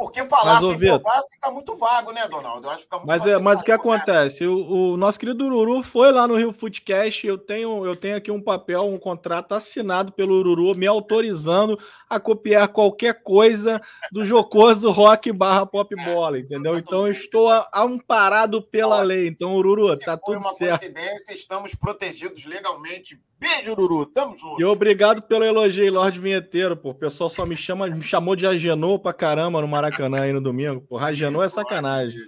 A: Porque falar mas, sem provar fica muito vago, né, Donaldo? Eu acho que fica muito
B: mas, é, mas o que acontece? O, o, nosso querido Ururu foi lá no Rio Footcast. Eu tenho, eu tenho aqui um papel, um contrato assinado pelo Ururu, me autorizando a copiar qualquer coisa do jocoso rock barra pop bola, entendeu? Então eu estou amparado pela lei. Então, Ururu, Se tá tudo certo. Se foi uma
A: coincidência, estamos protegidos legalmente Beijo, Ururu. Tamo junto.
B: E obrigado pelo elogio, Lorde Vinheteiro, pô. O pessoal só me chama, me chamou de Agenor pra caramba no Maracanã aí no domingo. Pô, Agenor é sacanagem.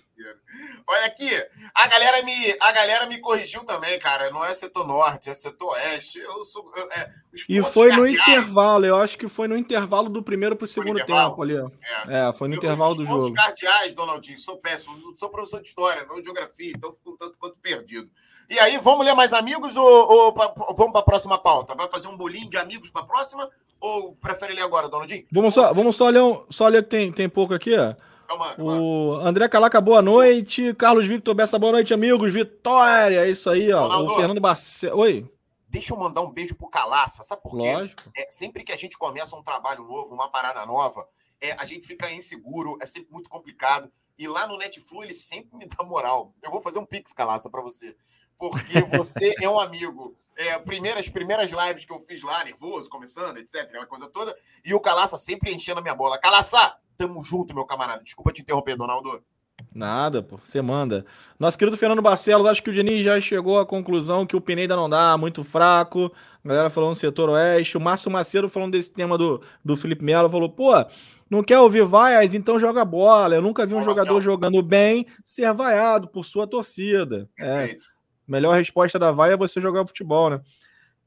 A: Olha aqui, a galera me, a galera me corrigiu também, cara. Não é setor norte, é setor oeste. Eu sou, eu, é,
B: e foi no intervalo, eu acho que foi no intervalo do primeiro para o segundo tempo ali. É, é foi no eu, intervalo do jogo. Os
A: cardeais, Donaldinho, sou péssimo. Sou professor de história, não de geografia, então fico um tanto quanto perdido. E aí, vamos ler mais amigos ou, ou pra, vamos para a próxima pauta? Vai fazer um bolinho de amigos para a próxima? Ou prefere ler agora, Donaldinho?
B: Vamos só, vamos só ler, um, só ler que tem, tem pouco aqui, ó. O André Calaca, boa noite. Carlos Victor Bessa, boa noite, amigos. Vitória, é isso aí, ó. Ronaldo, o Fernando Barcelos. Oi.
A: Deixa eu mandar um beijo pro Calaça, sabe por quê?
B: Lógico.
A: É, sempre que a gente começa um trabalho novo, uma parada nova, é, a gente fica inseguro, é sempre muito complicado. E lá no Netflix ele sempre me dá moral. Eu vou fazer um pix, Calaça, para você. Porque você é um amigo. É, primeiras, primeiras lives que eu fiz lá, nervoso, começando, etc., aquela coisa toda. E o Calaça sempre enchendo a minha bola. Calaça, Tamo junto, meu camarada. Desculpa te interromper, Donaldo.
B: Nada, pô, você manda. Nosso querido Fernando Barcelos, acho que o Diniz já chegou à conclusão que o Pineda não dá, muito fraco. A galera falando no setor oeste. O Márcio Macedo falando desse tema do, do Felipe Melo, falou, pô, não quer ouvir vaias? Então joga bola. Eu nunca vi um jogador jogando bem ser vaiado por sua torcida. É, melhor resposta da vaia é você jogar futebol, né?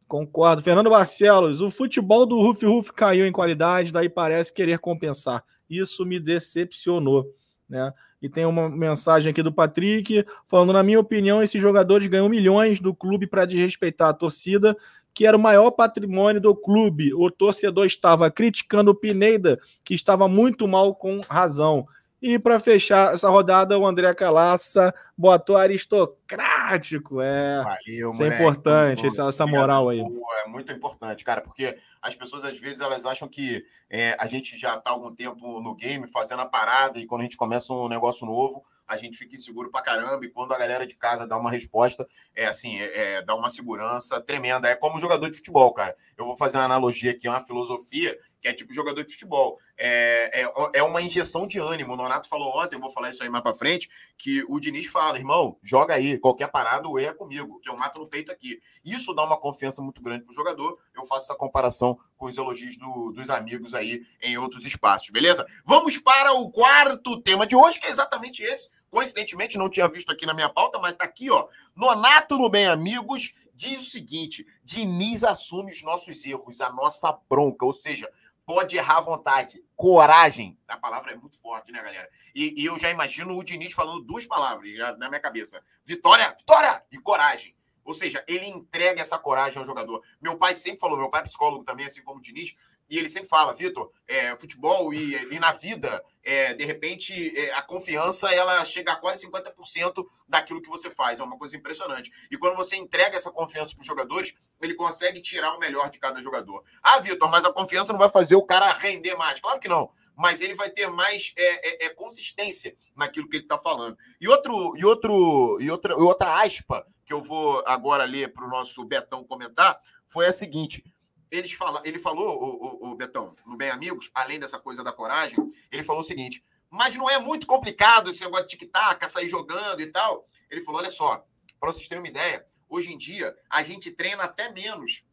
B: Concordo. Fernando Barcelos, o futebol do Ruf Ruf caiu em qualidade, daí parece querer compensar. Isso me decepcionou. né? E tem uma mensagem aqui do Patrick falando: na minha opinião, esses jogadores ganham milhões do clube para desrespeitar a torcida, que era o maior patrimônio do clube. O torcedor estava criticando o Pineda, que estava muito mal com razão. E para fechar essa rodada, o André Calaça botou aristocrático. É, Valeu, isso é importante, essa, essa moral aí.
A: É muito importante, cara, porque as pessoas às vezes elas acham que é, a gente já está algum tempo no game fazendo a parada e quando a gente começa um negócio novo, a gente fica inseguro pra caramba. E quando a galera de casa dá uma resposta, é assim, é, é, dá uma segurança tremenda. É como jogador de futebol, cara. Eu vou fazer uma analogia aqui, uma filosofia que é tipo jogador de futebol. É, é, é uma injeção de ânimo. O Nonato falou ontem, eu vou falar isso aí mais pra frente, que o Diniz fala, irmão, joga aí, qualquer parada, o E é comigo, que eu mato no peito aqui. Isso dá uma confiança muito grande pro jogador. Eu faço essa comparação com os elogios do, dos amigos aí em outros espaços, beleza? Vamos para o quarto tema de hoje, que é exatamente esse. Coincidentemente, não tinha visto aqui na minha pauta, mas tá aqui, ó. Nonato no Bem Amigos diz o seguinte: Diniz assume os nossos erros, a nossa bronca, ou seja, pode errar à vontade. Coragem. A palavra é muito forte, né, galera? E, e, eu já imagino o Diniz falando duas palavras já na minha cabeça: vitória, vitória e coragem. Ou seja, ele entrega essa coragem ao jogador. Meu pai sempre falou, meu pai é psicólogo também, assim como o Diniz, e ele sempre fala, Vitor, é, futebol e, e, na vida, é, de repente, é, a confiança ela chega a quase 50% daquilo que você faz. É uma coisa impressionante. E quando você entrega essa confiança para os jogadores, ele consegue tirar o melhor de cada jogador. Ah, Vitor, mas a confiança não vai fazer o cara render mais. Claro que não. Mas ele vai ter mais é, é, é consistência naquilo que ele está falando. E, outro, e, outro, e outra, outra aspa que eu vou agora ler para o nosso Betão comentar foi a seguinte eles fala, ele falou, o, o, o Betão, no Bem Amigos, além dessa coisa da coragem, ele falou o seguinte: mas não é muito complicado esse negócio de tic-tac, sair jogando e tal. Ele falou: olha só, para vocês terem uma ideia, hoje em dia a gente treina até menos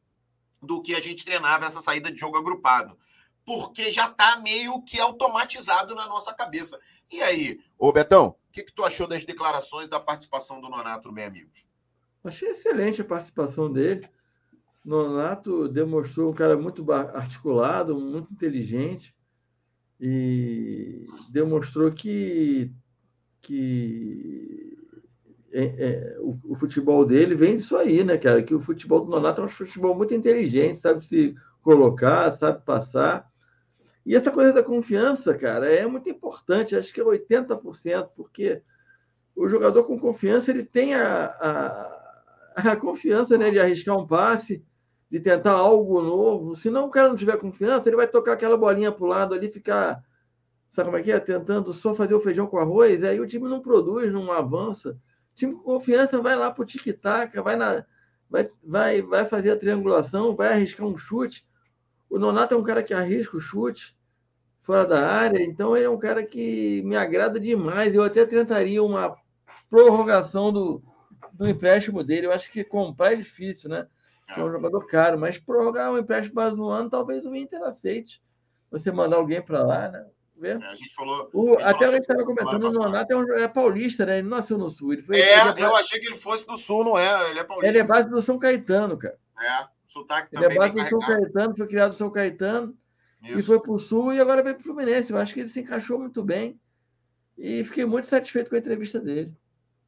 A: do que a gente treinava essa saída de jogo agrupado. Porque já está meio que automatizado na nossa cabeça. E aí, ô Betão, o que, que tu achou das declarações da participação do Nonato no Bem Amigos?
C: Achei excelente a participação dele. Nonato demonstrou um cara muito articulado, muito inteligente e demonstrou que, que é, é, o, o, futebol dele vem disso aí, né, cara? Que o futebol do Nonato é um futebol muito inteligente, sabe se colocar, sabe passar. E essa coisa da confiança, cara, é muito importante. Acho que é 80%, porque o jogador com confiança ele tem a, a, a confiança né, de arriscar um passe, de tentar algo novo. Se não o cara não tiver confiança, ele vai tocar aquela bolinha para o lado ali, ficar, sabe como é que é? Tentando só fazer o feijão com arroz, aí o time não produz, não avança. O time com confiança vai lá para o tic-tac, vai, na, vai, vai, vai fazer a triangulação, vai arriscar um chute. O Nonato é um cara que arrisca o chute fora da área, então ele é um cara que me agrada demais. Eu até tentaria uma prorrogação do, do empréstimo dele. Eu acho que comprar é difícil, né? Que é um jogador caro, mas prorrogar um empréstimo mais um ano, talvez o Inter aceite. Você mandar alguém para lá, né?
A: Ver. É, a gente falou.
C: O, a até a gente estava comentando, o Nonato é, um, é, paulista, né? Ele não nasceu no Sul. Ele foi,
A: é, ele é eu achei que ele fosse do Sul, não é? Ele é paulista.
C: Ele é base do São Caetano, cara.
A: É, sotaque
C: também. Ele é base do São Caetano, foi criado no São Caetano. Isso. E foi para o Sul e agora veio para o Fluminense. Eu acho que ele se encaixou muito bem. E fiquei muito satisfeito com a entrevista dele.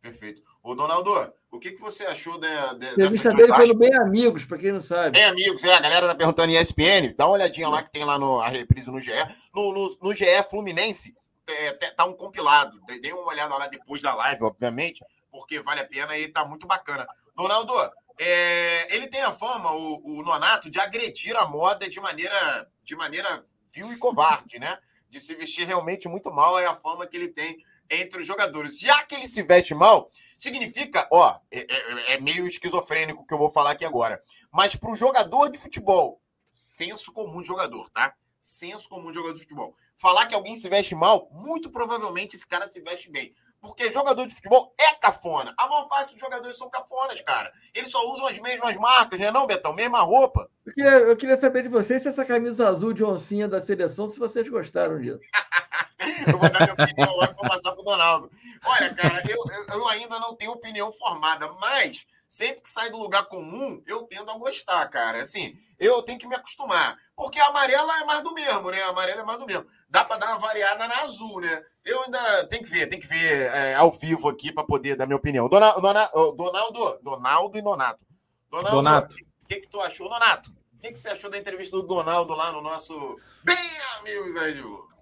A: Perfeito. Ô, Donaldo, o que, que você achou de, de,
C: Entrevista dele pelo Bem Amigos, para quem não sabe.
A: Bem Amigos, é, a galera tá perguntando em ESPN, dá uma olhadinha lá que tem lá no, a reprise no GE. No, no, no GE Fluminense, é, tá um compilado. Dê uma olhada lá depois da live, obviamente, porque vale a pena e tá muito bacana. Donaldo, é, ele tem a fama, o, o, Nonato, de agredir a moda de maneira, de maneira vil e covarde, né? De se vestir realmente muito mal, é a fama que ele tem entre os jogadores. Já que ele se veste mal, significa, ó, é, é, é meio esquizofrênico o que eu vou falar aqui agora. Mas para o jogador de futebol, senso comum de jogador, tá? Senso comum de jogador de futebol. Falar que alguém se veste mal, muito provavelmente esse cara se veste bem. Porque jogador de futebol é cafona. A maior parte dos jogadores são cafonas, cara. Eles só usam as mesmas marcas, né, não, Betão? Mesma roupa.
C: Eu queria, eu queria saber de vocês se essa camisa azul de oncinha da seleção, se vocês gostaram disso.
A: eu vou dar minha opinião agora e vou passar para o Donaldo. Olha, cara, eu, eu ainda não tenho opinião formada, mas sempre que sai do lugar comum, eu tendo a gostar, cara. Assim, eu tenho que me acostumar. Porque a amarela é mais do mesmo, né? A amarela é mais do mesmo. Dá para dar uma variada na azul, né? Eu ainda tenho que ver, tem que ver é, ao vivo aqui para poder dar minha opinião. Dona, Dona, Donaldo, Donaldo e Nonato. Donaldo, Donato. O que, que tu achou, Nonato? O que, que você achou da entrevista do Donaldo lá no nosso Bem Amigos aí, Diogo?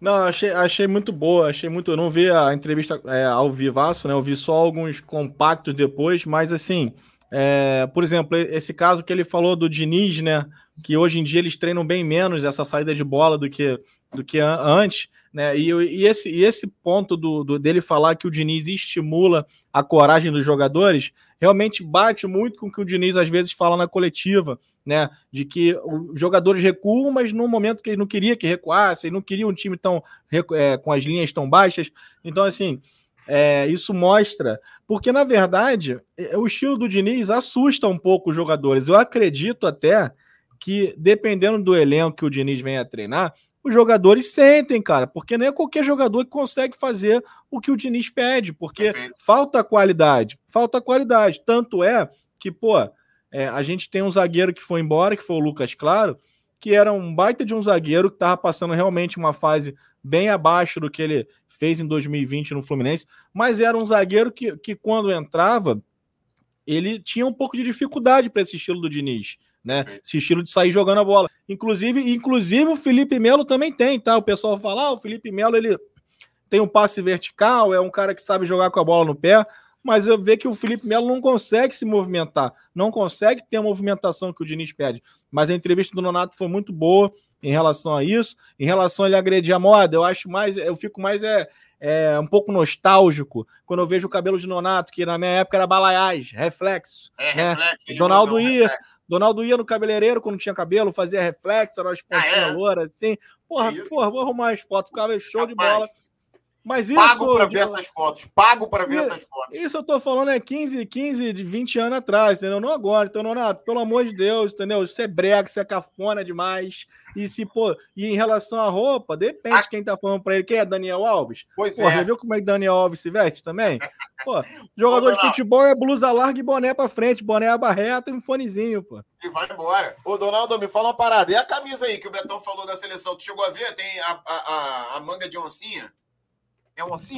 B: Não, achei, achei muito boa, achei muito. Eu não vi a entrevista é, ao vivaço, né? Eu vi só alguns compactos depois, mas assim, é, por exemplo, esse caso que ele falou do Diniz, né? Que hoje em dia eles treinam bem menos essa saída de bola do que, do que antes, né? E, e, esse, e esse ponto do, do, dele falar que o Diniz estimula a coragem dos jogadores realmente bate muito com o que o Diniz às vezes fala na coletiva né? De que os jogadores recuam, mas no momento que ele não queria que recuasse, não queria um time tão é, com as linhas tão baixas. Então, assim, é, isso mostra, porque na verdade é, o estilo do Diniz assusta um pouco os jogadores. Eu acredito até que, dependendo do elenco que o Diniz venha treinar, os jogadores sentem, cara, porque não é qualquer jogador que consegue fazer o que o Diniz pede, porque Perfeito. falta qualidade, falta qualidade. Tanto é que, pô, é, a gente tem um zagueiro que foi embora, que foi o Lucas Claro, que era um baita de um zagueiro que estava passando realmente uma fase bem abaixo do que ele fez em 2020 no Fluminense, mas era um zagueiro que, que quando entrava, ele tinha um pouco de dificuldade para esse estilo do Diniz, né? Esse estilo de sair jogando a bola. Inclusive, inclusive o Felipe Melo também tem, tá? O pessoal fala, ah, o Felipe Melo ele tem um passe vertical, é um cara que sabe jogar com a bola no pé mas eu vejo que o Felipe Melo não consegue se movimentar, não consegue ter a movimentação que o Diniz pede. Mas a entrevista do Nonato foi muito boa em relação a isso. Em relação a ele agredir a moda, eu acho mais, eu fico mais é, é um pouco nostálgico quando eu vejo o cabelo de Nonato, que na minha época era balaiagem, reflexo. É, né? reflexo. Donaldo ia, reflexo. Donaldo ia no cabeleireiro quando tinha cabelo, fazia reflexo, era uma ah, é? loura, assim. Porra, porra, vou arrumar as fotos, ficava show Rapaz. de bola. Mas isso,
A: Pago para ver essas fotos. Pago para ver essas fotos.
B: Isso eu tô falando é 15, 15, de 20 anos atrás, entendeu? Não agora. Então, Nonato, pelo amor de Deus, entendeu? Isso é brega, isso é cafona demais. E se, pô, e em relação à roupa, depende de quem tá falando para ele. Quem é Daniel Alves?
A: Pois pô, é.
B: Já viu como é que Daniel Alves se veste também? Pô, jogador de futebol é blusa larga e boné para frente, boné abarreta e um fonezinho, pô.
A: E vai embora. Ô, Donaldo, me fala uma parada. E a camisa aí que o Betão falou da seleção? Tu chegou a ver? Tem a, a, a, a manga de oncinha?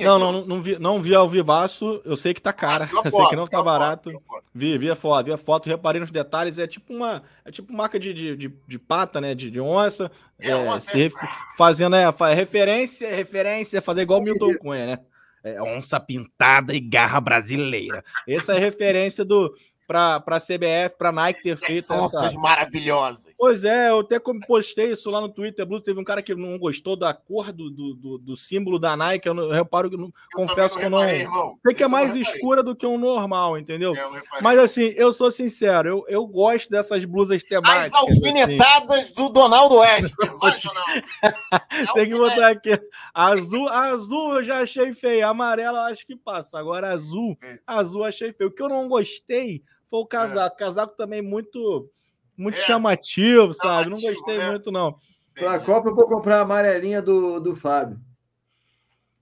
B: É? Não, não, não, vi, não vi ao vivaço. Eu sei que tá cara. Ah, eu sei que não tá barato. Foto, vi, vi a foto, vi a foto, reparei nos detalhes. É tipo uma, é tipo marca de, de, de, de pata, né? De, de onça. É, é onça é... Fazendo é, referência, referência, fazer igual o Milton Cunha, né? É, onça pintada e garra brasileira. Essa é a referência do, para a CBF, para a Nike ter feito.
A: São essa... maravilhosas.
B: Pois é, eu até postei isso lá no Twitter Blues. Teve um cara que não gostou da cor do, do, do símbolo da Nike. Eu, não, eu reparo que não, eu confesso que eu não. Sei que é mais escura do que um normal, entendeu? É, Mas assim, eu sou sincero, eu, eu gosto dessas blusas temáticas. As
A: assim. alfinetadas assim. do Donaldo West. Vai,
B: Tem que botar aqui. Azul, azul eu já achei feio. Amarela acho que passa. Agora azul, azul achei feio. O que eu não gostei foi o casaco. É. Casaco também muito, muito é. chamativo, sabe? Chamativo, não gostei né? muito, não.
C: Para a Copa eu vou comprar a amarelinha do, do Fábio.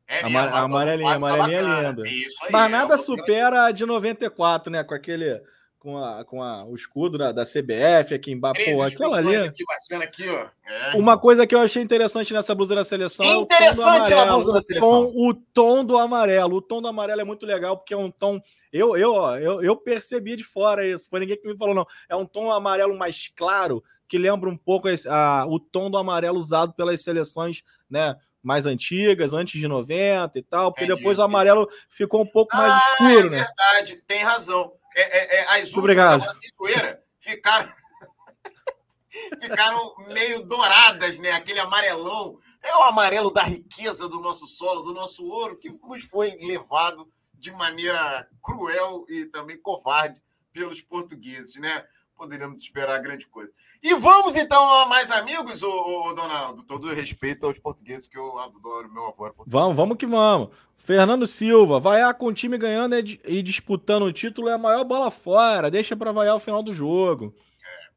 B: É mesmo, a amarelinha, a amarelinha tá é linda. Aí, Mas nada supera a de 94, né? Com aquele com, a, com a, o escudo da, da CBF aqui embaixo. Pô, aquela ali. Aqui, aqui. É. Uma coisa que eu achei interessante nessa blusa da seleção.
A: É interessante na blusa da seleção.
B: o tom do amarelo. O tom do amarelo é muito legal, porque é um tom. Eu, eu, eu, eu percebi de fora isso. Foi ninguém que me falou, não. É um tom amarelo mais claro, que lembra um pouco esse, a, o tom do amarelo usado pelas seleções, né? mais antigas, antes de 90 e tal, porque Entendi, depois o amarelo ficou um pouco mais ah, escuro, é
A: né? verdade, tem razão é, é, é, as
B: últimas
A: da Cifueira ficaram, ficaram meio douradas, né? Aquele amarelão. É o amarelo da riqueza do nosso solo, do nosso ouro, que nos foi levado de maneira cruel e também covarde pelos portugueses, né? Poderíamos esperar grande coisa. E vamos então a mais amigos, ô, ô, Donaldo. Todo respeito aos portugueses que eu adoro, meu avô
B: era português. Vamos, vamos que vamos. Fernando Silva, vaiar com o time ganhando e disputando o título é a maior bola fora. Deixa para vaiar o final do jogo.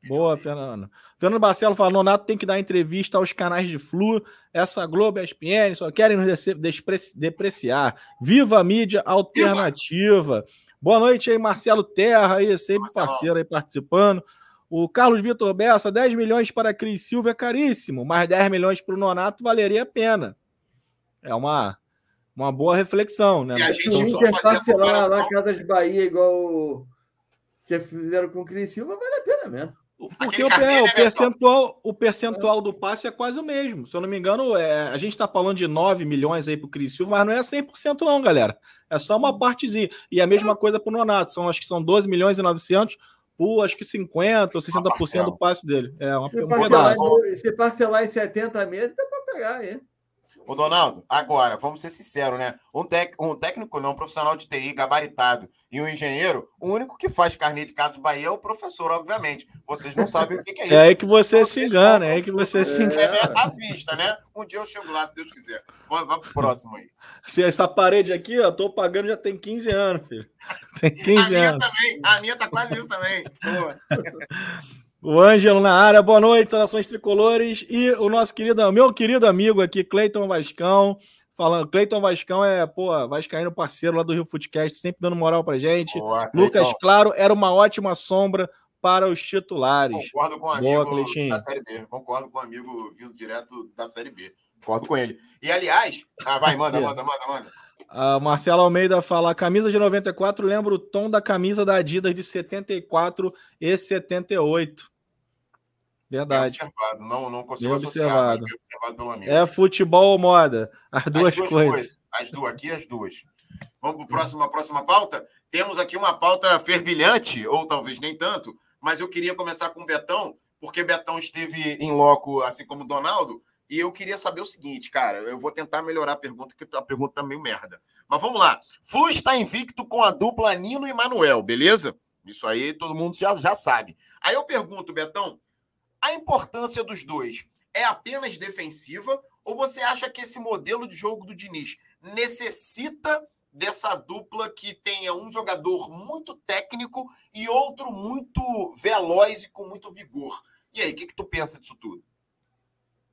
B: É, Boa, Fernando. Fernando Barcelo fala: Nonato tem que dar entrevista aos canais de Flu. Essa Globo e SPN só querem nos depreciar. Viva a mídia alternativa. Boa noite aí, Marcelo Terra, aí, sempre Marcelo. parceiro aí participando. O Carlos Vitor Bessa, 10 milhões para Cris Silva é caríssimo, mas 10 milhões para o Nonato valeria a pena. É uma, uma boa reflexão, né?
C: Se a gente só fazer lá na Casa de Bahia igual que fizeram com o Cris Silva, vale a pena mesmo.
B: Porque o, é, o, percentual, o percentual do passe é quase o mesmo. Se eu não me engano, é, a gente está falando de 9 milhões aí para o Cris Silva, mas não é 100% não, galera. É só uma partezinha. E a mesma coisa para o Nonato. São, acho que são 12 milhões e 900 por acho que 50% ou 60% do passe dele. É uma,
C: se, um parcelar, se parcelar em 70 meses, dá para pegar aí.
A: Ô, Donaldo, agora, vamos ser sinceros, né? Um, tec, um técnico não, um profissional de TI gabaritado e um engenheiro, o único que faz carnê de casa Bahia é o professor, obviamente. Vocês não sabem o que, é isso.
B: É aí que você se engana, é aí que você se engana.
A: É à vista, né? Um dia eu chego lá, se Deus quiser. Vamos, pro próximo aí.
B: Se essa parede aqui, ó, tô pagando já tem 15 anos, filho. Tem 15 a
A: minha
B: anos.
A: Também, a minha tá quase isso também.
B: O Ângelo na área, boa noite, saudações tricolores. E o nosso querido, meu querido amigo aqui, Cleiton Vascão, falando. Cleiton Vascão é, pô, Vascaíno parceiro lá do Rio Footcast, sempre dando moral pra gente. Boa, Lucas Claro era uma ótima sombra para os titulares.
A: Concordo com o amigo Boa, da Série B. Concordo com o amigo vindo direto da Série B. Concordo com ele. E, aliás... Ah, vai, manda, manda, manda, manda.
B: A Marcelo Almeida fala: camisa de 94 lembra o tom da camisa da Adidas de 74 e 78. Verdade.
A: Bem observado. Não, não consigo
B: associar, observado. observado pelo amigo. É futebol ou moda? As duas, as duas coisas. coisas.
A: As duas, aqui as duas. Vamos para a próxima, próxima pauta? Temos aqui uma pauta fervilhante, ou talvez nem tanto, mas eu queria começar com o Betão, porque Betão esteve em loco, assim como o Donaldo, e eu queria saber o seguinte, cara, eu vou tentar melhorar a pergunta, que a pergunta tá meio merda. Mas vamos lá. Flu está invicto com a dupla Nino e Manuel, beleza? Isso aí todo mundo já, já sabe. Aí eu pergunto, Betão, a importância dos dois é apenas defensiva ou você acha que esse modelo de jogo do Diniz necessita dessa dupla que tenha um jogador muito técnico e outro muito veloz e com muito vigor? E aí, o que, que tu pensa disso tudo?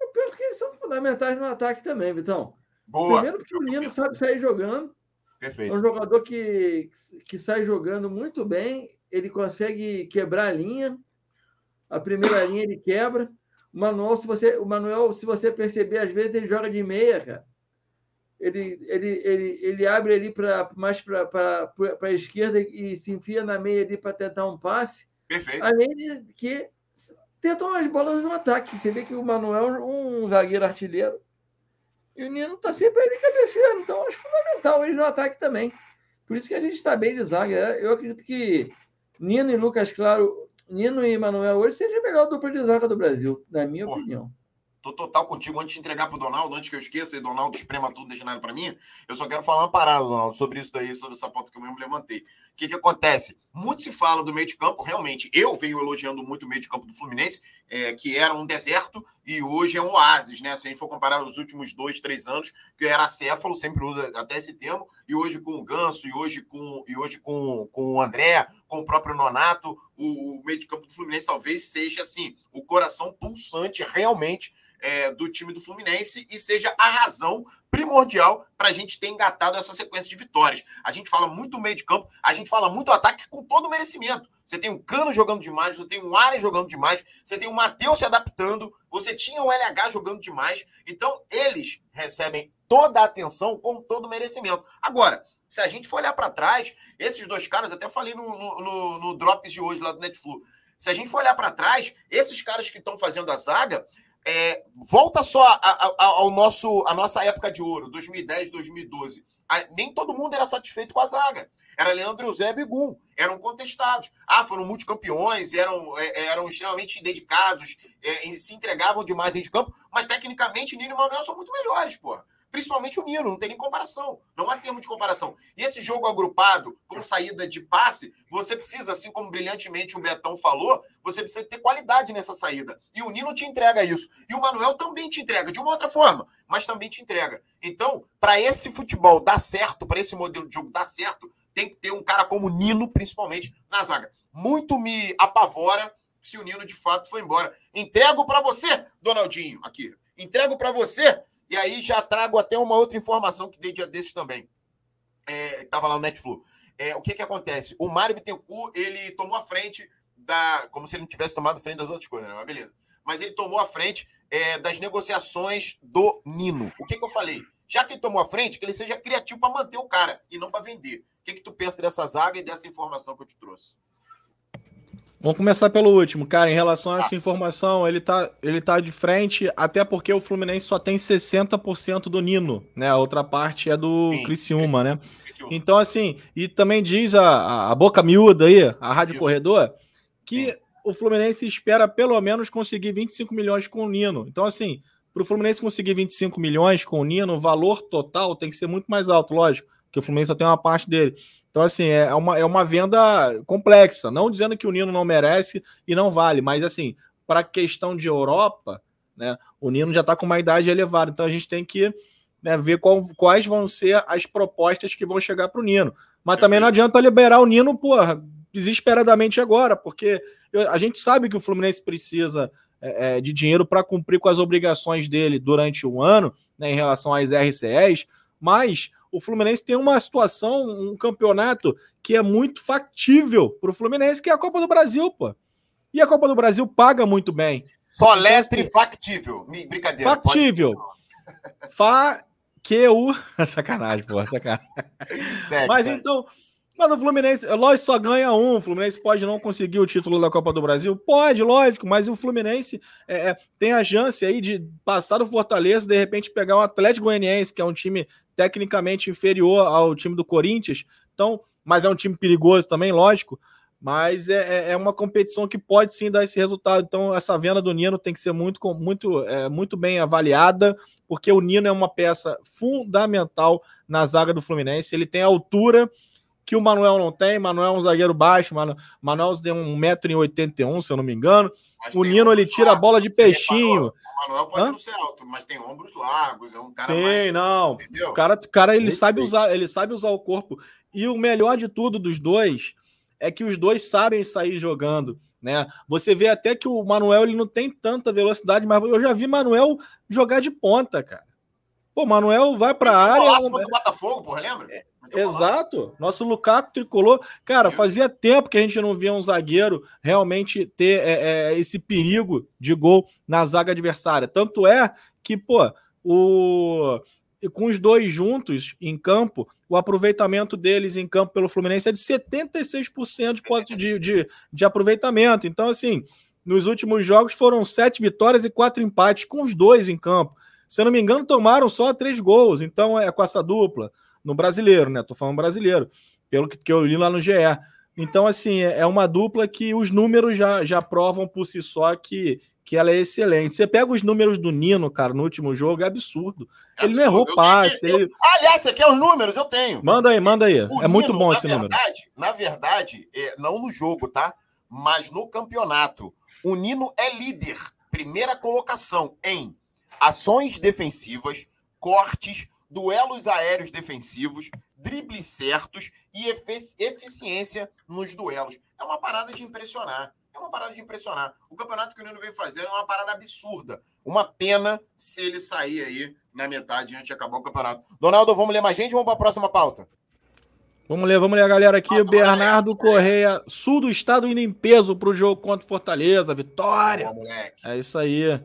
C: Eu penso que eles são fundamentais no ataque também, Vitão. Boa. Primeiro porque o Nino sabe sair jogando. Perfeito. É um jogador que, que sai jogando muito bem, ele consegue quebrar a linha, a primeira linha ele quebra. O Manuel, se você, o Manuel, se você perceber, às vezes ele joga de meia, cara. Ele, ele, ele, ele abre ali para mais para a esquerda e se enfia na meia ali para tentar um passe.
A: Perfeito.
C: Além de que tentam as bolas no ataque. Você vê que o Manuel é um zagueiro artilheiro e o Nino está sempre ali cabeceando. Então, acho fundamental eles no ataque também. Por isso que a gente está bem de zaga. Eu acredito que Nino e Lucas Claro Nino e Manuel hoje seja a melhor dupla de zaga do Brasil, na minha Pô, opinião.
A: Tô total contigo. Antes de entregar pro Donaldo, antes que eu esqueça, e Donaldo esprema tudo, deixa nada para mim, eu só quero falar uma parada, Donaldo, sobre isso daí, sobre essa pauta que eu mesmo levantei. O que que acontece? Muito se fala do meio de campo, realmente. Eu venho elogiando muito o meio de campo do Fluminense, é, que era um deserto e hoje é um oásis, né? Se a gente for comparar os últimos dois, três anos, que era acéfalo, sempre usa até esse termo, e hoje com o Ganso, e hoje com, e hoje com, com o André, com o próprio Nonato, o, o meio de campo do Fluminense talvez seja assim, o coração pulsante realmente é, do time do Fluminense e seja a razão primordial para a gente ter engatado essa sequência de vitórias. A gente fala muito meio de campo, a gente fala muito ataque com todo o merecimento. Você tem o Cano jogando demais, você tem o Área jogando demais, você tem o Matheus se adaptando, você tinha o LH jogando demais. Então, eles recebem toda a atenção com todo o merecimento. Agora, se a gente for olhar para trás, esses dois caras, até falei no, no, no Drops de hoje lá do Netflix, se a gente for olhar para trás, esses caras que estão fazendo a zaga, é, volta só a, a, ao nosso, a nossa época de ouro, 2010, 2012. A, nem todo mundo era satisfeito com a zaga. Era Leandro Eusébio e Gum, eram contestados. Ah, foram multicampeões, eram, é, eram extremamente dedicados, é, se entregavam demais dentro de campo, mas tecnicamente Nino e Manuel são muito melhores, porra principalmente o Nino, não tem nem comparação. Não há termo de comparação. E esse jogo agrupado, com saída de passe, você precisa, assim como brilhantemente o Betão falou, você precisa ter qualidade nessa saída. E o Nino te entrega isso. E o Manuel também te entrega, de uma outra forma, mas também te entrega. Então, para esse futebol dar certo, para esse modelo de jogo dar certo, tem que ter um cara como o Nino, principalmente, na zaga. Muito me apavora se o Nino de fato foi embora. Entrego para você, Donaldinho, aqui. Entrego para você e aí já trago até uma outra informação que dei dia desses também. Estava é, lá no Netflix. é, o que que acontece? O Mário Bittencourt, ele tomou a frente da... Como se ele não tivesse tomado frente das outras coisas, né? Mas beleza. Mas ele tomou a frente é, das negociações do Nino. O que que eu falei? Já que ele tomou a frente, que ele seja criativo para manter o cara e não para vender. O que que tu pensa dessa zaga e dessa informação que eu te trouxe?
B: Vamos começar pelo último, cara. Em relação a essa informação, ele tá, ele tá de frente, até porque o Fluminense só tem 60% do Nino, né? A outra parte é do Sim, Criciúma, né? Criciúma. Então, assim, e também diz a, a boca miúda aí, a Rádio Isso. Corredor, que Sim. o Fluminense espera pelo menos conseguir 25 milhões com o Nino. Então, assim, para o Fluminense conseguir 25 milhões com o Nino, o valor total tem que ser muito mais alto, lógico, porque o Fluminense só tem uma parte dele. Então, assim, é uma, é uma venda complexa. Não dizendo que o Nino não merece e não vale, mas, assim, para a questão de Europa, né, o Nino já está com uma idade elevada. Então, a gente tem que né, ver qual, quais vão ser as propostas que vão chegar para o Nino. Mas também não adianta liberar o Nino, porra, desesperadamente agora, porque a gente sabe que o Fluminense precisa é, é de dinheiro para cumprir com as obrigações dele durante o ano, né, em relação às RCEs, mas o Fluminense tem uma situação, um campeonato que é muito factível para o Fluminense, que é a Copa do Brasil, pô. E a Copa do Brasil paga muito bem.
A: Só então, assim, factível. Brincadeira.
B: Factível. Fa que o sacanagem, pô, sacanagem. Segue, Mas então, mas o Fluminense, lógico, só ganha um. O Fluminense pode não conseguir o título da Copa do Brasil? Pode, lógico, mas o Fluminense é, é, tem a chance aí de passar do Fortaleza, de repente pegar o Atlético Goianiense, que é um time tecnicamente inferior ao time do Corinthians. Então, mas é um time perigoso também, lógico. Mas é, é, é uma competição que pode sim dar esse resultado. Então, essa venda do Nino tem que ser muito, muito, é, muito bem avaliada, porque o Nino é uma peça fundamental na zaga do Fluminense. Ele tem altura que o Manuel não tem. Manuel é um zagueiro baixo, Manu, Manuel tem 1,81m, se eu não me engano. O Nino ele tira a bola de peixinho.
A: O Manuel pode Hã? não ser alto, mas tem ombros largos, é um cara
B: Sim, mais, não. Entendeu? O cara, cara ele sabe usar, ele sabe usar o corpo. E o melhor de tudo dos dois é que os dois sabem sair jogando. Né? Você vê até que o Manuel ele não tem tanta velocidade, mas eu já vi Manuel jogar de ponta, cara. Pô, Manuel vai para a área.
A: Golaço contra o Botafogo, porra, lembra? É,
B: Exato. Nosso Lukaku tricolor. Cara, fazia tempo que a gente não via um zagueiro realmente ter é, é, esse perigo de gol na zaga adversária. Tanto é que, pô, o... com os dois juntos em campo, o aproveitamento deles em campo pelo Fluminense é de 76% de, de, de, de aproveitamento. Então, assim, nos últimos jogos foram sete vitórias e quatro empates com os dois em campo. Se eu não me engano, tomaram só três gols. Então, é com essa dupla no brasileiro, né? Tô falando brasileiro, pelo que, que eu li lá no GE. Então, assim, é, é uma dupla que os números já, já provam por si só que, que ela é excelente. Você pega os números do Nino, cara, no último jogo, é absurdo. É ele absurdo. não errou passe.
A: Ele... Aliás, você quer os números? Eu tenho.
B: Manda aí, manda aí. O é Nino, muito bom esse
A: verdade,
B: número.
A: Na verdade, é, não no jogo, tá? Mas no campeonato. O Nino é líder. Primeira colocação em ações defensivas, cortes, duelos aéreos defensivos, dribles certos e eficiência nos duelos. É uma parada de impressionar. É uma parada de impressionar. O campeonato que o Nino vem fazendo é uma parada absurda. Uma pena se ele sair aí na metade antes de acabar o campeonato. Donaldo, vamos ler mais gente? Vamos para a próxima pauta.
B: Vamos ler, vamos ler a galera aqui. Ah, Bernardo Correia, sul do estado indo em peso para o jogo contra Fortaleza. Vitória. é isso aí.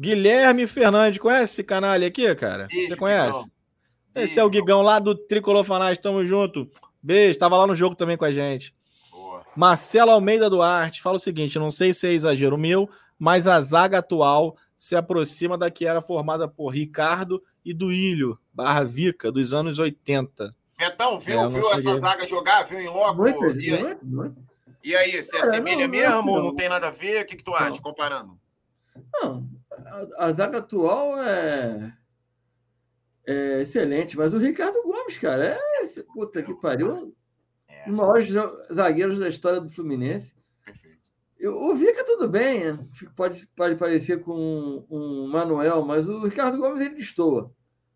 B: Guilherme Fernandes, conhece esse canal aqui, cara? Beijo, Você conhece? Esse é o Guigão lá do Tricolor Fanás, tamo junto. Beijo, tava lá no jogo também com a gente. Boa. Marcelo Almeida Duarte fala o seguinte: não sei se é exagero meu, mas a zaga atual se aproxima da que era formada por Ricardo e Duílio, barra Vica, dos anos 80.
A: Betão, viu, é, viu essa zaga jogar? Viu em loco? E aí, e aí se assemelha não, mesmo? Não, não, não, tem nada a ver? O que, que tu acha, comparando?
C: Não, a, a zaga atual é, é, excelente, mas o Ricardo Gomes, cara, é. Puta que pariu. É. Um dos maiores zagueiros da história do Fluminense. Perfeito. O Vica, tudo bem, pode, pode parecer com um, Manuel, mas o Ricardo Gomes ele destoa.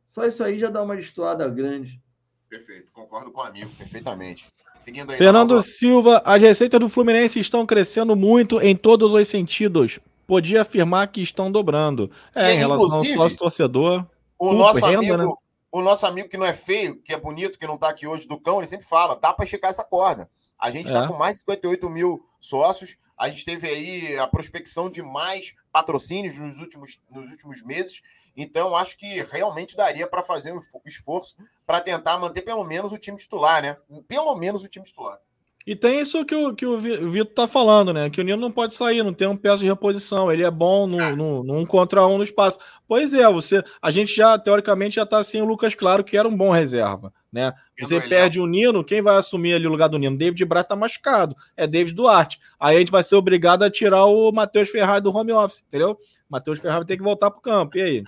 C: Só isso aí já dá uma destoada grande.
A: Perfeito, concordo com o amigo, perfeitamente.
B: Seguindo aí, Fernando Silva, as receitas do Fluminense estão crescendo muito em todos os sentidos podia afirmar que estão dobrando. É, em relação ao sócio torcedor.
A: O nosso renda, amigo, né? o nosso amigo que não é feio, que é bonito, que não está aqui hoje do cão, ele sempre fala: dá para esticar essa corda. A gente está é. com mais de 58 mil sócios. A gente teve aí a prospecção de mais patrocínios nos últimos, nos últimos meses. Então, acho que realmente daria para fazer um esforço para tentar manter pelo menos o time titular, né? Pelo menos o time titular.
B: E tem isso que o, que o Vitor tá falando, né? Que o Nino não pode sair, não tem um peça de reposição. Ele é bom no, no, no, um contra um no espaço. Pois é, você, a gente já, teoricamente, já tá sem o Lucas Claro, que era um bom reserva, né? Você perde o Nino, quem vai assumir ali o lugar do Nino? David Braz tá machucado. É David Duarte. Aí a gente vai ser obrigado a tirar o Matheus Ferrari do home office, entendeu? Matheus Ferrari tem que voltar pro campo. E aí?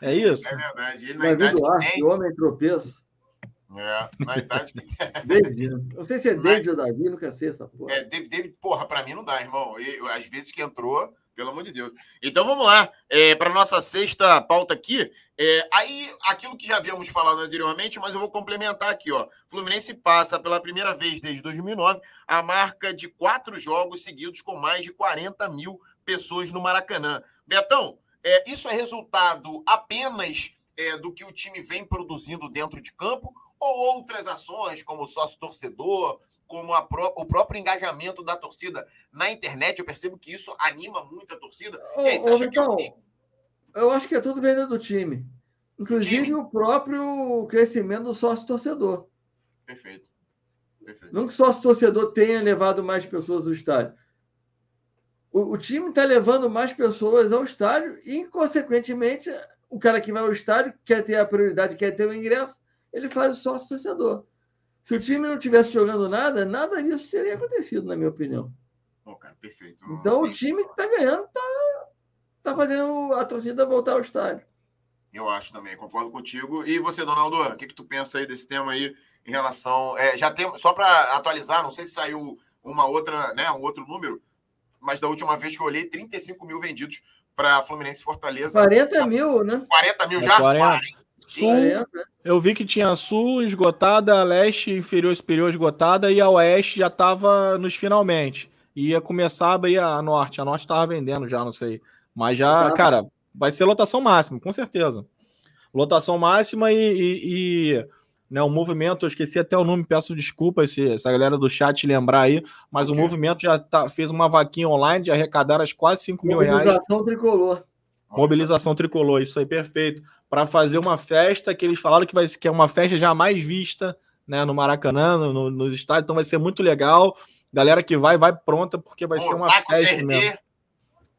B: É isso? É
C: verdade. Ele, na David Duarte, tem... homem tropeço.
A: É, na idade que.
C: David, não sei se é David ou Davi, nunca sei essa
A: porra. É, David, David porra, pra mim não dá, irmão. E, às vezes que entrou, pelo amor de Deus. Então vamos lá, é, para nossa sexta pauta aqui. É, aí, aquilo que já havíamos falado anteriormente, mas eu vou complementar aqui, ó. Fluminense passa pela primeira vez desde 2009 a marca de quatro jogos seguidos com mais de 40 mil pessoas no Maracanã. Betão, é, isso é resultado apenas é, do que o time vem produzindo dentro de campo ou outras ações, como sócio torcedor, como pró o próprio engajamento da torcida na internet. Eu percebo que isso anima muito a torcida.
C: Ô, aí, ô, então, é eu acho que é tudo venda do time. Inclusive time. o próprio crescimento do sócio torcedor.
A: Perfeito.
C: Perfeito. Não que o sócio torcedor tenha levado mais pessoas ao estádio. O, o time está levando mais pessoas ao estádio e, consequentemente, o cara que vai ao estádio quer ter a prioridade, quer ter o ingresso, ele faz o sócio torcedor. Se o time não tivesse jogando nada, nada disso teria acontecido, na minha opinião.
A: Oh, cara, perfeito.
C: Então o time que está ganhando está tá fazendo a torcida voltar ao estádio.
A: Eu acho também, concordo contigo. E você, Donaldo, o que, que tu pensa aí desse tema aí em relação. É, já tem, só para atualizar, não sei se saiu uma outra, né, um outro número, mas da última vez que eu olhei, 35 mil vendidos para Fluminense e Fortaleza.
C: 40 mil, né?
A: 40 mil já? É 40.
B: Sul, eu vi que tinha Sul esgotada, Leste inferior superior esgotada e a Oeste já estava nos finalmente. Ia começar a abrir a Norte. A Norte estava vendendo já, não sei. Mas já, cara, vai ser lotação máxima, com certeza. Lotação máxima e, e, e né, o movimento, eu esqueci até o nome, peço desculpas se essa galera do chat lembrar aí, mas okay. o movimento já tá, fez uma vaquinha online de arrecadar as quase 5 mil reais.
C: Mobilização tricolor.
B: Mobilização tricolor, isso aí, perfeito. Para fazer uma festa que eles falaram que, vai, que é uma festa jamais vista né, no Maracanã, no, nos estádios, então vai ser muito legal. Galera que vai, vai pronta, porque vai ser uma festa mesmo.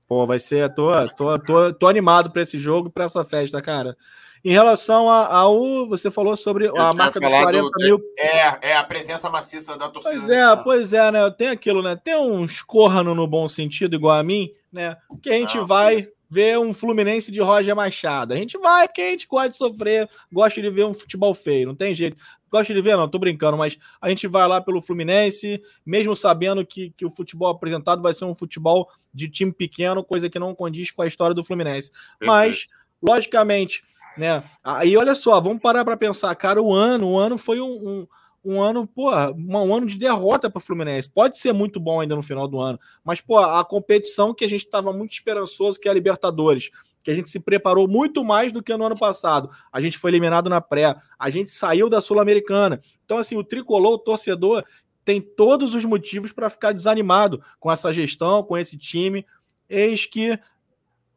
B: Pô, vai ser. Tô, tô, tô, tô animado para esse jogo, para essa festa, cara. Em relação ao. Você falou sobre Eu a marca dos 40 do, mil.
A: É, é a presença maciça da torcida.
B: Pois é, pois é, né? Tem aquilo, né? Tem uns corno no bom sentido, igual a mim, né? Que a gente Não, vai. Isso ver um Fluminense de Roger Machado. A gente vai, porque a gente gosta de sofrer, gosta de ver um futebol feio, não tem jeito. Gosta de ver, não, tô brincando, mas a gente vai lá pelo Fluminense, mesmo sabendo que, que o futebol apresentado vai ser um futebol de time pequeno, coisa que não condiz com a história do Fluminense. Mas, logicamente, né? Aí olha só, vamos parar para pensar, cara, o ano, o ano foi um, um um ano, pô, um ano de derrota para o Fluminense. Pode ser muito bom ainda no final do ano, mas, pô, a competição que a gente estava muito esperançoso, que é a Libertadores, que a gente se preparou muito mais do que no ano passado. A gente foi eliminado na pré, a gente saiu da Sul-Americana. Então, assim, o tricolor, o torcedor, tem todos os motivos para ficar desanimado com essa gestão, com esse time. Eis que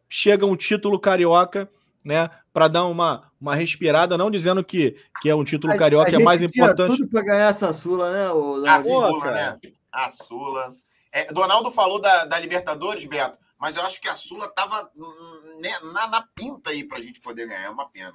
B: chega um título carioca né? Para dar uma, uma respirada, não dizendo que, que é um título a, carioca a é mais importante.
C: tudo para ganhar essa Sula, né? O,
A: a Sula, né? A Sula. É, Donaldo falou da, da Libertadores, Beto, mas eu acho que a Sula estava né, na, na pinta aí para a gente poder ganhar. É uma pena.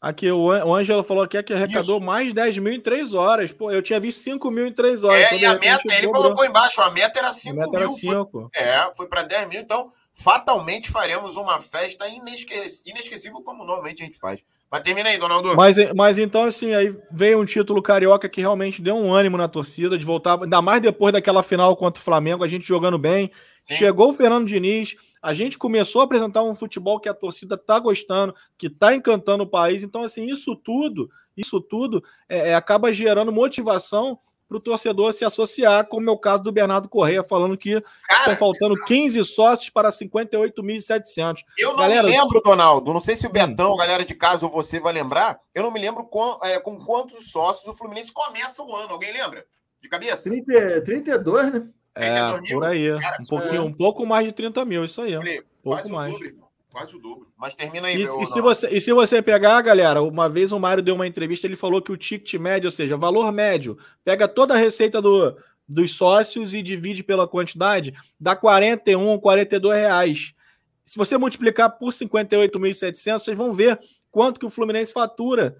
B: Aqui, o, o Ângelo falou aqui que arrecadou Isso. mais 10 mil em 3 horas. Pô, eu tinha visto 5 mil em 3 horas.
A: É, e a meta, ele dobrou. colocou embaixo, a meta era 5 mil. Era 5. Foi, é, foi para 10 mil, então fatalmente faremos uma festa inesquecível, como normalmente a gente faz. Mas termina aí, Donaldo.
B: Mas, mas então, assim, aí veio um título carioca que realmente deu um ânimo na torcida de voltar, ainda mais depois daquela final contra o Flamengo, a gente jogando bem. Sim. Chegou o Fernando Diniz, a gente começou a apresentar um futebol que a torcida tá gostando, que tá encantando o país. Então, assim, isso tudo, isso tudo é, é acaba gerando motivação para o torcedor se associar, como é o caso do Bernardo Correia, falando que Cara, estão faltando exato. 15 sócios para 58.700.
A: Eu não galera, me lembro, Donaldo, não sei se o Betão, galera de casa ou você vai lembrar, eu não me lembro com, é, com quantos sócios o Fluminense começa o ano. Alguém lembra? De cabeça?
C: 30, 32, né?
B: É, por aí. Cara, um, pouquinho, é. um pouco mais de 30 mil, isso aí. Um pouco mais.
A: Dobro, Quase o dobro. Mas termina aí,
B: e, meu, e se você E se você pegar, galera, uma vez o Mário deu uma entrevista, ele falou que o ticket médio, ou seja, valor médio, pega toda a receita do, dos sócios e divide pela quantidade, dá 41, 42 reais. Se você multiplicar por 58.700, vocês vão ver quanto que o Fluminense fatura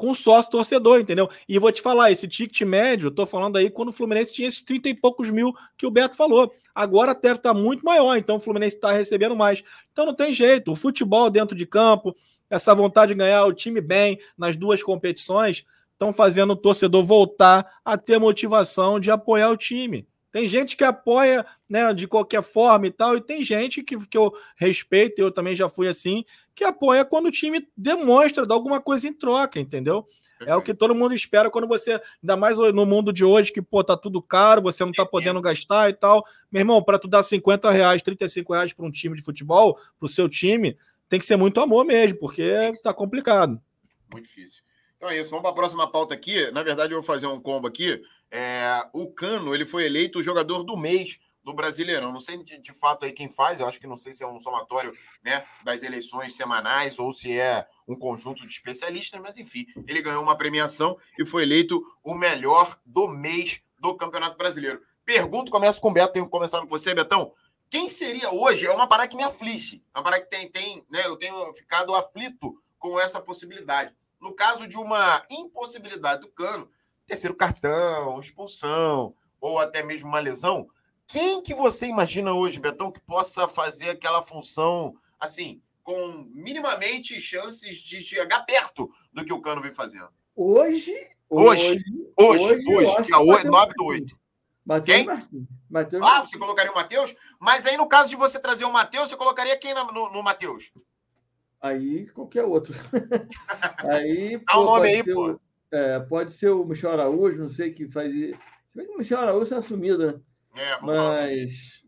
B: com sócio torcedor, entendeu? E vou te falar, esse ticket médio, tô falando aí quando o Fluminense tinha esses 30 e poucos mil que o Beto falou. Agora deve estar tá muito maior, então o Fluminense está recebendo mais. Então não tem jeito, o futebol dentro de campo, essa vontade de ganhar o time bem nas duas competições, estão fazendo o torcedor voltar a ter motivação de apoiar o time. Tem gente que apoia né, de qualquer forma e tal, e tem gente que, que eu respeito, eu também já fui assim, que apoia quando o time demonstra, dá alguma coisa em troca, entendeu? É o que todo mundo espera quando você, ainda mais no mundo de hoje, que, pô, tá tudo caro, você não tá podendo gastar e tal. Meu irmão, para tu dar 50 reais, 35 reais para um time de futebol, pro seu time, tem que ser muito amor mesmo, porque tá complicado.
A: Muito difícil. Então é isso, vamos para a próxima pauta aqui. Na verdade, eu vou fazer um combo aqui. É, o Cano ele foi eleito o jogador do mês do Brasileirão. Não sei de, de, fato aí quem faz, eu acho que não sei se é um somatório né, das eleições semanais ou se é um conjunto de especialistas, mas enfim, ele ganhou uma premiação e foi eleito o melhor do mês do Campeonato Brasileiro. Pergunto, começo com o Beto, tenho que começar com você, Betão. Quem seria hoje? É uma parada que me aflige. É uma parada que tem, tem né? Eu tenho ficado aflito com essa possibilidade. No caso de uma impossibilidade do Cano, terceiro cartão, expulsão ou até mesmo uma lesão, quem que você imagina hoje, Betão, que possa fazer aquela função assim, com minimamente chances de chegar perto do que o Cano vem fazendo?
C: Hoje,
A: hoje, hoje, hoje, hoje 8, 9 do 8.
C: Matheus Martins.
A: Mateus ah, você colocaria o Matheus? Mas aí, no caso de você trazer o Matheus, você colocaria quem no, no, no Matheus?
C: Aí, qualquer outro. aí,
A: Dá um nome aí, pô.
C: O, é, pode ser o Michel Araújo, não sei que faz. Se bem que o Michel Araújo é assumido, né? É, mas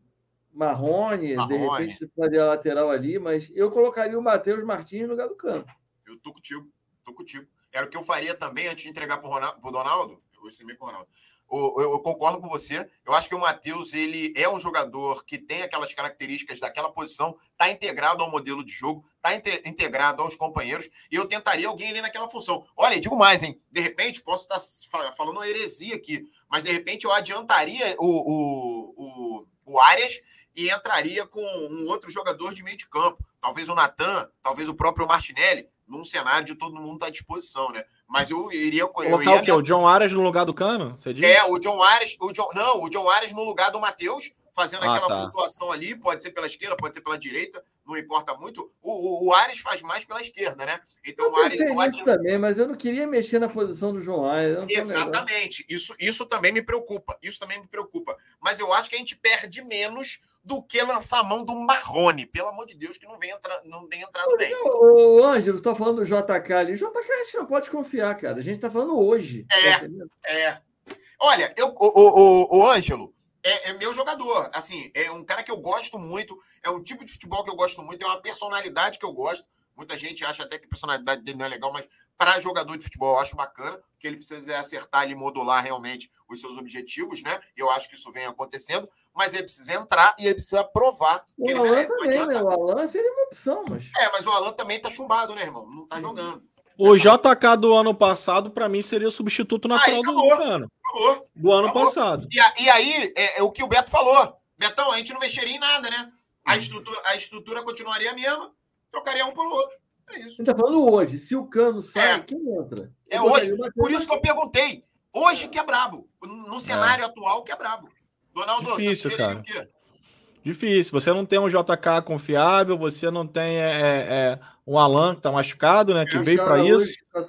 C: Marrone, Marrone, de repente faria lateral ali, mas eu colocaria o Matheus Martins no lugar do campo.
A: Eu tô contigo, tô contigo. Era o que eu faria também antes de entregar pro, Ronaldo, pro Donaldo. Eu vou com o Ronaldo eu, concordo com você. Eu acho que o Matheus ele é um jogador que tem aquelas características daquela posição, está integrado ao modelo de jogo, está integrado aos companheiros, e eu tentaria alguém ali naquela função. Olha, digo mais, hein? De repente, posso estar tá falando uma heresia aqui, mas de repente eu adiantaria o, o, o, o Arias e entraria com um outro jogador de meio de campo. Talvez o Natan, talvez o próprio Martinelli, num cenário de todo mundo estar tá à disposição, né? Mas eu iria.
B: Colocar eu iria o quê? Nessa... O John Arias no lugar do Cano? Você
A: diz? É, o John Arias. O John... Não, o John Arias no lugar do Matheus, fazendo ah, aquela tá. flutuação ali. Pode ser pela esquerda, pode ser pela direita, não importa muito. O, o, o Arias faz mais pela esquerda, né?
C: Então eu o Arias. Isso também, mas eu não queria mexer na posição do João Arias.
A: Exatamente. Isso, isso também me preocupa. Isso também me preocupa. Mas eu acho que a gente perde menos do que lançar a mão do Marrone. Pelo amor de Deus, que não vem, entra, não vem entrando bem.
C: O Ângelo, está falando do JK ali. JK a gente não pode confiar, cara. A gente está falando hoje.
A: É, tá é. Olha, eu, o, o, o Ângelo é, é, meu jogador. Assim, é um cara que eu gosto muito. É um tipo de futebol que eu gosto muito. É uma personalidade que eu gosto. Muita gente acha até que a personalidade dele não é legal, mas para jogador de futebol eu acho bacana, porque ele precisa acertar e modular realmente os seus objetivos, né? Eu acho que isso vem acontecendo, mas ele precisa entrar e ele precisa provar
C: o que ele Alan merece. Também, né? O Alan seria uma opção, mas.
A: É, mas o Alan também tá chumbado, né, irmão? Não tá jogando.
B: O JK do ano passado, para mim, seria o substituto natural aí, acabou, do ano. Acabou, do ano acabou. passado.
A: E, e aí, é, é, o que o Beto falou. Betão, a gente não mexeria em nada, né? A estrutura, a estrutura continuaria a mesma, trocaria um pelo outro. É isso.
C: A gente tá falando hoje. Se o cano sai, é. quem entra?
A: É hoje. Por isso que eu perguntei. Hoje que é brabo. No cenário é. atual que é brabo.
B: Donaldo, Difícil, você cara. o quê? Difícil. Você não tem um JK confiável, você não tem é, é, é um Alan que tá machucado, né? Que veio para isso. Tá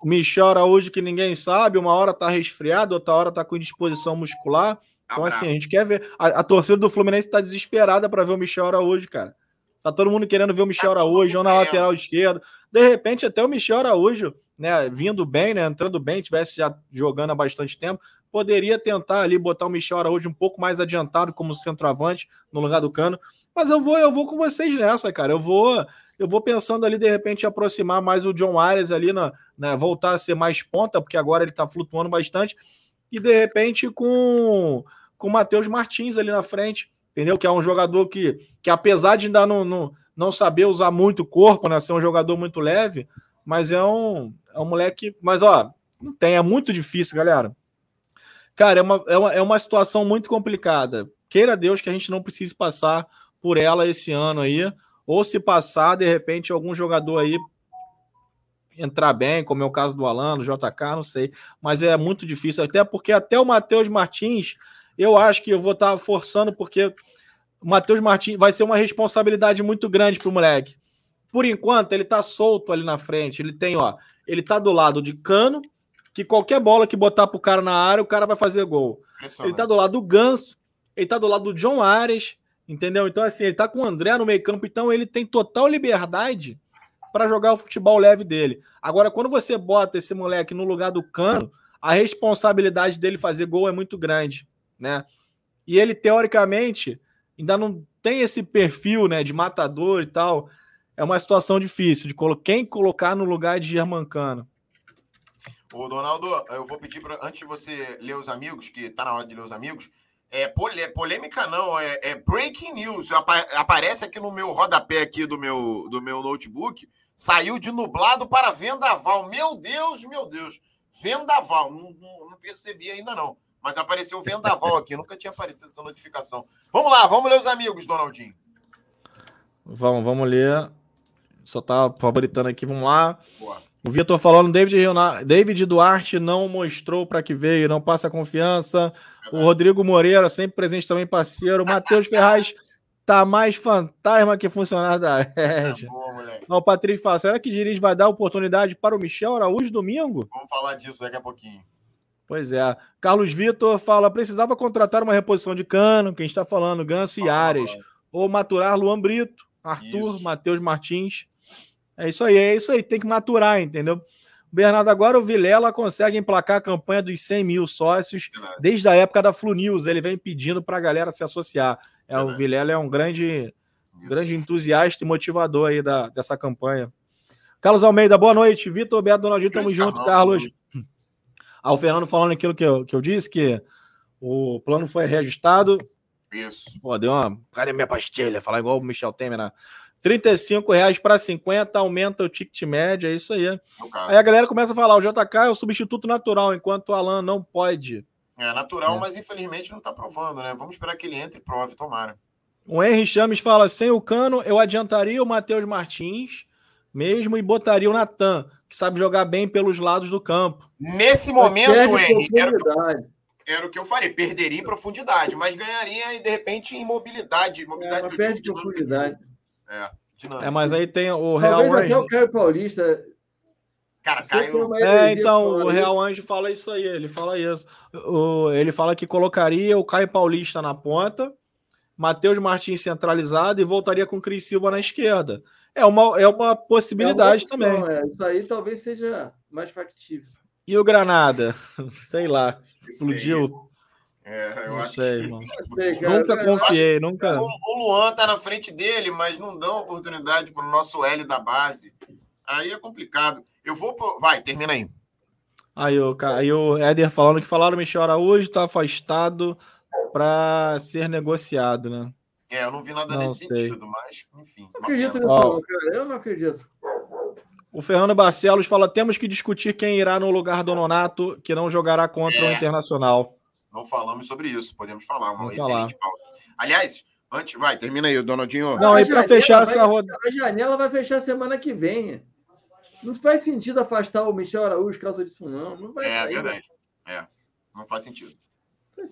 B: o Michel Araújo, que ninguém sabe, uma hora tá resfriado, outra hora tá com indisposição muscular. Então, assim, a gente quer ver. A, a torcida do Fluminense tá desesperada para ver o Michel Araújo, cara. Tá todo mundo querendo ver o Michel tá Araújo na lateral esquerda. De repente, até o Michel Araújo, né, vindo bem, né, entrando bem, tivesse já jogando há bastante tempo, poderia tentar ali botar o Michel Araújo um pouco mais adiantado como centroavante no lugar do Cano. Mas eu vou, eu vou com vocês nessa, cara. Eu vou, eu vou pensando ali de repente aproximar mais o John Arias ali na, né, voltar a ser mais ponta, porque agora ele tá flutuando bastante e de repente com com o Matheus Martins ali na frente, entendeu? Que é um jogador que, que apesar de ainda não, não, não saber usar muito o corpo, né, ser um jogador muito leve, mas é um, é um moleque. Mas, ó, não tem, é muito difícil, galera. Cara, é uma, é, uma, é uma situação muito complicada. Queira Deus que a gente não precise passar por ela esse ano aí, ou se passar, de repente, algum jogador aí entrar bem, como é o caso do Alan, do JK, não sei, mas é muito difícil, até porque até o Matheus Martins, eu acho que eu vou estar forçando, porque o Matheus Martins vai ser uma responsabilidade muito grande para o moleque. Por enquanto, ele está solto ali na frente. Ele tem, ó, ele tá do lado de Cano, que qualquer bola que botar pro cara na área, o cara vai fazer gol. Ele tá do lado do Ganso, ele tá do lado do John Ares, entendeu? Então, assim, ele tá com o André no meio campo, então ele tem total liberdade para jogar o futebol leve dele. Agora, quando você bota esse moleque no lugar do Cano, a responsabilidade dele fazer gol é muito grande, né? E ele, teoricamente, ainda não tem esse perfil, né, de matador e tal é uma situação difícil de quem colocar no lugar de Germancano.
A: Ô, Donaldo, eu vou pedir para antes de você ler os amigos, que tá na hora de ler os amigos, é polêmica não, é, é breaking news. aparece aqui no meu rodapé aqui do meu, do meu notebook. Saiu de nublado para vendaval. Meu Deus, meu Deus. Vendaval. Não, não, não percebi ainda não. Mas apareceu vendaval aqui. Nunca tinha aparecido essa notificação. Vamos lá, vamos ler os amigos, Donaldinho.
B: Vamos, vamos ler. Só tá favoritando aqui, vamos lá. Boa. O Vitor falando, David, David Duarte não mostrou para que veio, não passa confiança. O Rodrigo Moreira, sempre presente também, parceiro. O Matheus Ferraz tá mais fantasma que funcionário da rede. Tá o Patrick fala, será que Diniz vai dar oportunidade para o Michel Araújo domingo?
A: Vamos falar disso daqui a pouquinho.
B: Pois é. Carlos Vitor fala, precisava contratar uma reposição de cano, quem está falando, Ganso e Ares. Ou maturar Luan Brito, Arthur, Matheus Martins. É isso aí, é isso aí, tem que maturar, entendeu? Bernardo, agora o Vilela consegue emplacar a campanha dos 100 mil sócios desde a época da Flu News. Ele vem pedindo para a galera se associar. É, o Vilela é um grande, grande entusiasta e motivador aí da, dessa campanha. Carlos Almeida, boa noite. Vitor, Beto, Donaldinho, tamo junto, Carlos. Ah, o Fernando falando aquilo que eu, que eu disse, que o plano foi reajustado.
A: Isso.
B: Pô, deu uma. Cara, é minha pastilha, falar igual o Michel Temer na, 35 reais para 50, aumenta o ticket médio, é isso aí. Aí a galera começa a falar, o JK é o substituto natural, enquanto o Alan não pode.
A: É natural, é. mas infelizmente não está provando, né? Vamos esperar que ele entre e prove, tomara.
B: O Henry Chames fala, sem o Cano, eu adiantaria o Matheus Martins mesmo e botaria o Natan, que sabe jogar bem pelos lados do campo.
A: Nesse momento, Henry, era o, que eu, era o que eu faria, perderia em profundidade, mas ganharia, de repente, em mobilidade. mobilidade
C: é, perde profundidade.
A: É.
B: É, mas aí tem o Real
C: Talvez Anjo. Até o Caio Paulista.
A: Cara, Caio.
B: É, então, o Real Anjo fala isso aí, ele fala isso. O, ele fala que colocaria o Caio Paulista na ponta, Matheus Martins centralizado e voltaria com o Cris Silva na esquerda. É uma, é uma possibilidade é uma opção, também.
C: É. Isso aí talvez seja mais factível.
B: E o Granada? Sei lá. Explodiu.
A: É, eu não acho sei, que...
B: mano. nunca confiei, nunca.
A: O Luan tá na frente dele, mas não dão oportunidade para o nosso L da base. Aí é complicado. Eu vou. Pro... Vai, termina aí.
B: Aí o, aí o Éder falando que falaram Michel Araújo está afastado para ser negociado, né?
A: É, eu não vi nada não nesse sei. sentido, mas enfim.
C: Não acredito nisso, oh. cara. Eu não acredito.
B: O Fernando Barcelos fala: temos que discutir quem irá no lugar do Nonato, que não jogará contra é. o Internacional.
A: Não falamos sobre isso, podemos falar, uma Vamos excelente falar. pauta. Aliás, antes, vai, termina aí, Donaldinho.
B: Não, e para fechar essa
C: rodada. A janela vai fechar semana que vem. Não faz sentido afastar o Michel Araújo por causa disso, não. não vai
A: é sair, verdade. É, não faz sentido.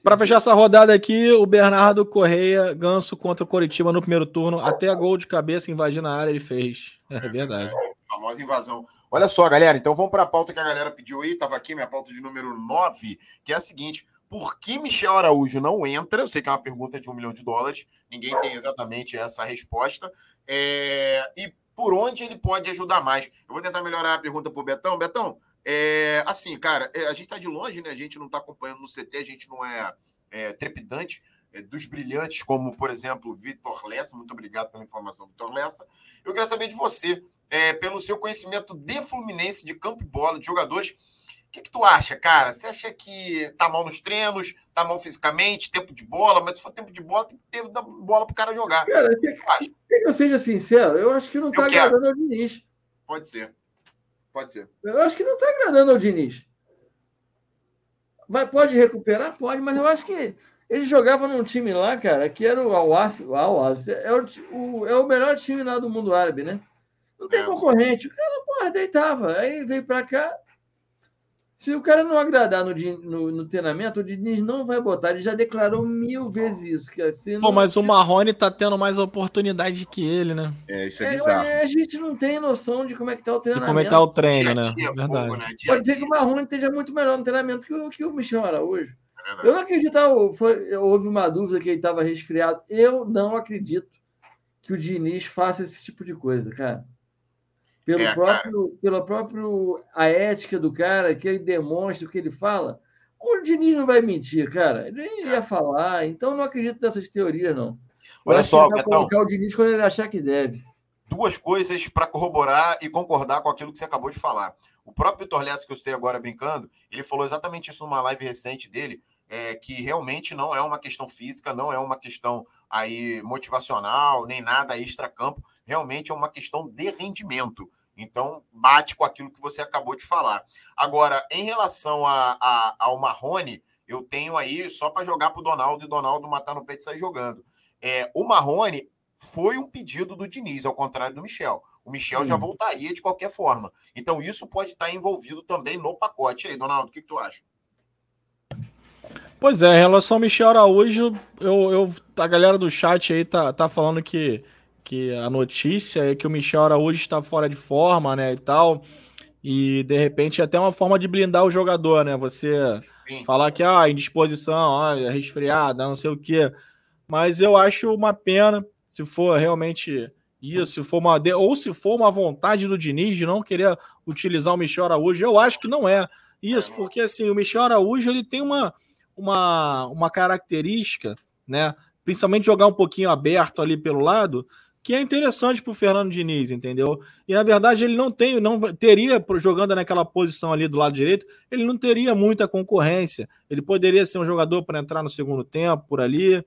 B: Para fechar essa rodada aqui, o Bernardo Correia, ganso contra o Coritiba no primeiro turno, até a gol de cabeça invadindo a área ele fez. É, é verdade. É,
A: famosa invasão. Olha só, galera, então vamos para a pauta que a galera pediu aí, estava aqui minha pauta de número 9, que é a seguinte: por que Michel Araújo não entra? Eu sei que é uma pergunta de um milhão de dólares, ninguém tem exatamente essa resposta. É... E por onde ele pode ajudar mais? Eu vou tentar melhorar a pergunta para o Betão. Betão, É, assim, cara, é, a gente tá de longe, né? A gente não tá acompanhando no CT, a gente não é, é trepidante é, dos brilhantes, como, por exemplo, Vitor Lessa. Muito obrigado pela informação, Vitor Lessa. Eu queria saber de você, é, pelo seu conhecimento de Fluminense, de campo e bola, de jogadores. O que, que, tu acha, cara? Você acha que tá mal nos treinos, tá mal fisicamente, tempo de bola, mas se for tempo de bola, tem que ter da bola pro cara jogar.
C: Cara, que, que, que eu seja sincero, eu acho que não tá agradando ao Diniz.
A: Pode ser. Pode ser.
C: Eu acho que não está agradando ao Diniz. Vai, pode recuperar? Pode, mas eu acho que ele jogava num time lá, cara, que era o Al-Waf. É, o, é o melhor time lá do mundo árabe, né? Não tem é, concorrente. O cara, porra, deitava. Aí veio para cá, se o cara não agradar no, no, no, treinamento, o Diniz não vai botar. Ele já declarou mil vezes isso. Que assim,
B: Pô, mas o Marrone tá tendo mais oportunidade que ele, né?
C: É, isso é, é bizarro. É, a gente não tem noção de como é que tá o treinamento. De
B: como é que tá o treino, né? Dia,
C: Verdade. Fogo, né? Dia, Pode dizer que o Marrone esteja muito melhor no treinamento que o, que o Michel Araújo. É eu não acredito. Foi, houve uma dúvida que ele estava resfriado. Eu não acredito que o Diniz faça esse tipo de coisa, cara pelo é, próprio, pela próprio a ética do cara, que ele demonstra o que ele fala, o Diniz não vai mentir, cara. Ele nem ia falar, então não acredito nessas teorias, não.
A: Olha só,
C: vai colocar o Diniz quando ele achar que deve.
A: Duas coisas para corroborar e concordar com aquilo que você acabou de falar. O próprio Vitor Lessa, que eu estou agora brincando, ele falou exatamente isso numa live recente dele, é, que realmente não é uma questão física, não é uma questão aí motivacional, nem nada extra-campo, realmente é uma questão de rendimento. Então, bate com aquilo que você acabou de falar. Agora, em relação a, a ao Marrone, eu tenho aí só para jogar para o Donaldo e o Donaldo matar no peito e sair jogando. É, o Marrone foi um pedido do Diniz, ao contrário do Michel. O Michel hum. já voltaria de qualquer forma. Então, isso pode estar envolvido também no pacote. E aí, Donaldo, o que, que tu acha?
B: Pois é, em relação ao Michel Araújo, eu, eu, a galera do chat aí tá, tá falando que que a notícia é que o Michel Araújo está fora de forma, né, e tal. E de repente é até uma forma de blindar o jogador, né? Você Sim. falar que ah, indisposição, ah, é resfriada, não sei o quê. Mas eu acho uma pena se for realmente isso, se for uma ou se for uma vontade do Diniz de não querer utilizar o Michel Araújo, eu acho que não é isso, porque assim, o Michel Araújo ele tem uma, uma, uma característica, né? Principalmente jogar um pouquinho aberto ali pelo lado, que é interessante para o Fernando Diniz, entendeu? E na verdade ele não tem, não teria jogando naquela posição ali do lado direito, ele não teria muita concorrência. Ele poderia ser um jogador para entrar no segundo tempo por ali.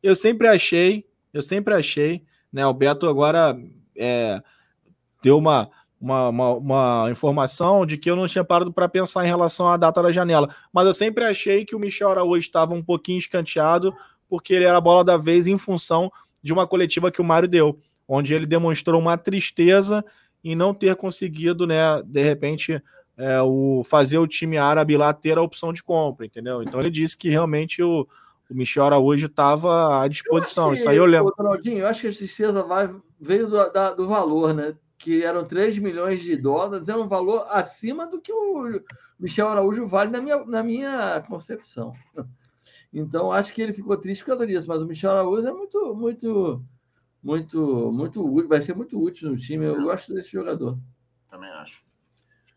B: Eu sempre achei, eu sempre achei, né? O Beto agora é, deu uma, uma, uma, uma, informação de que eu não tinha parado para pensar em relação à data da janela, mas eu sempre achei que o Michel Araújo estava um pouquinho escanteado porque ele era a bola da vez em função de uma coletiva que o Mário deu, onde ele demonstrou uma tristeza em não ter conseguido, né, de repente, é, o, fazer o time árabe lá ter a opção de compra, entendeu? Então ele disse que realmente o, o Michel Araújo estava à disposição. Isso aí eu lembro.
C: Ronaldinho, eu acho que a tristeza vai, veio do, da, do valor, né? Que eram 3 milhões de dólares, é um valor acima do que o Michel Araújo vale na minha, na minha concepção. Então, acho que ele ficou triste por causa disso. Mas o Michel Araújo é muito, muito, muito, muito útil. Vai ser muito útil no time. Eu gosto desse jogador.
A: Também acho.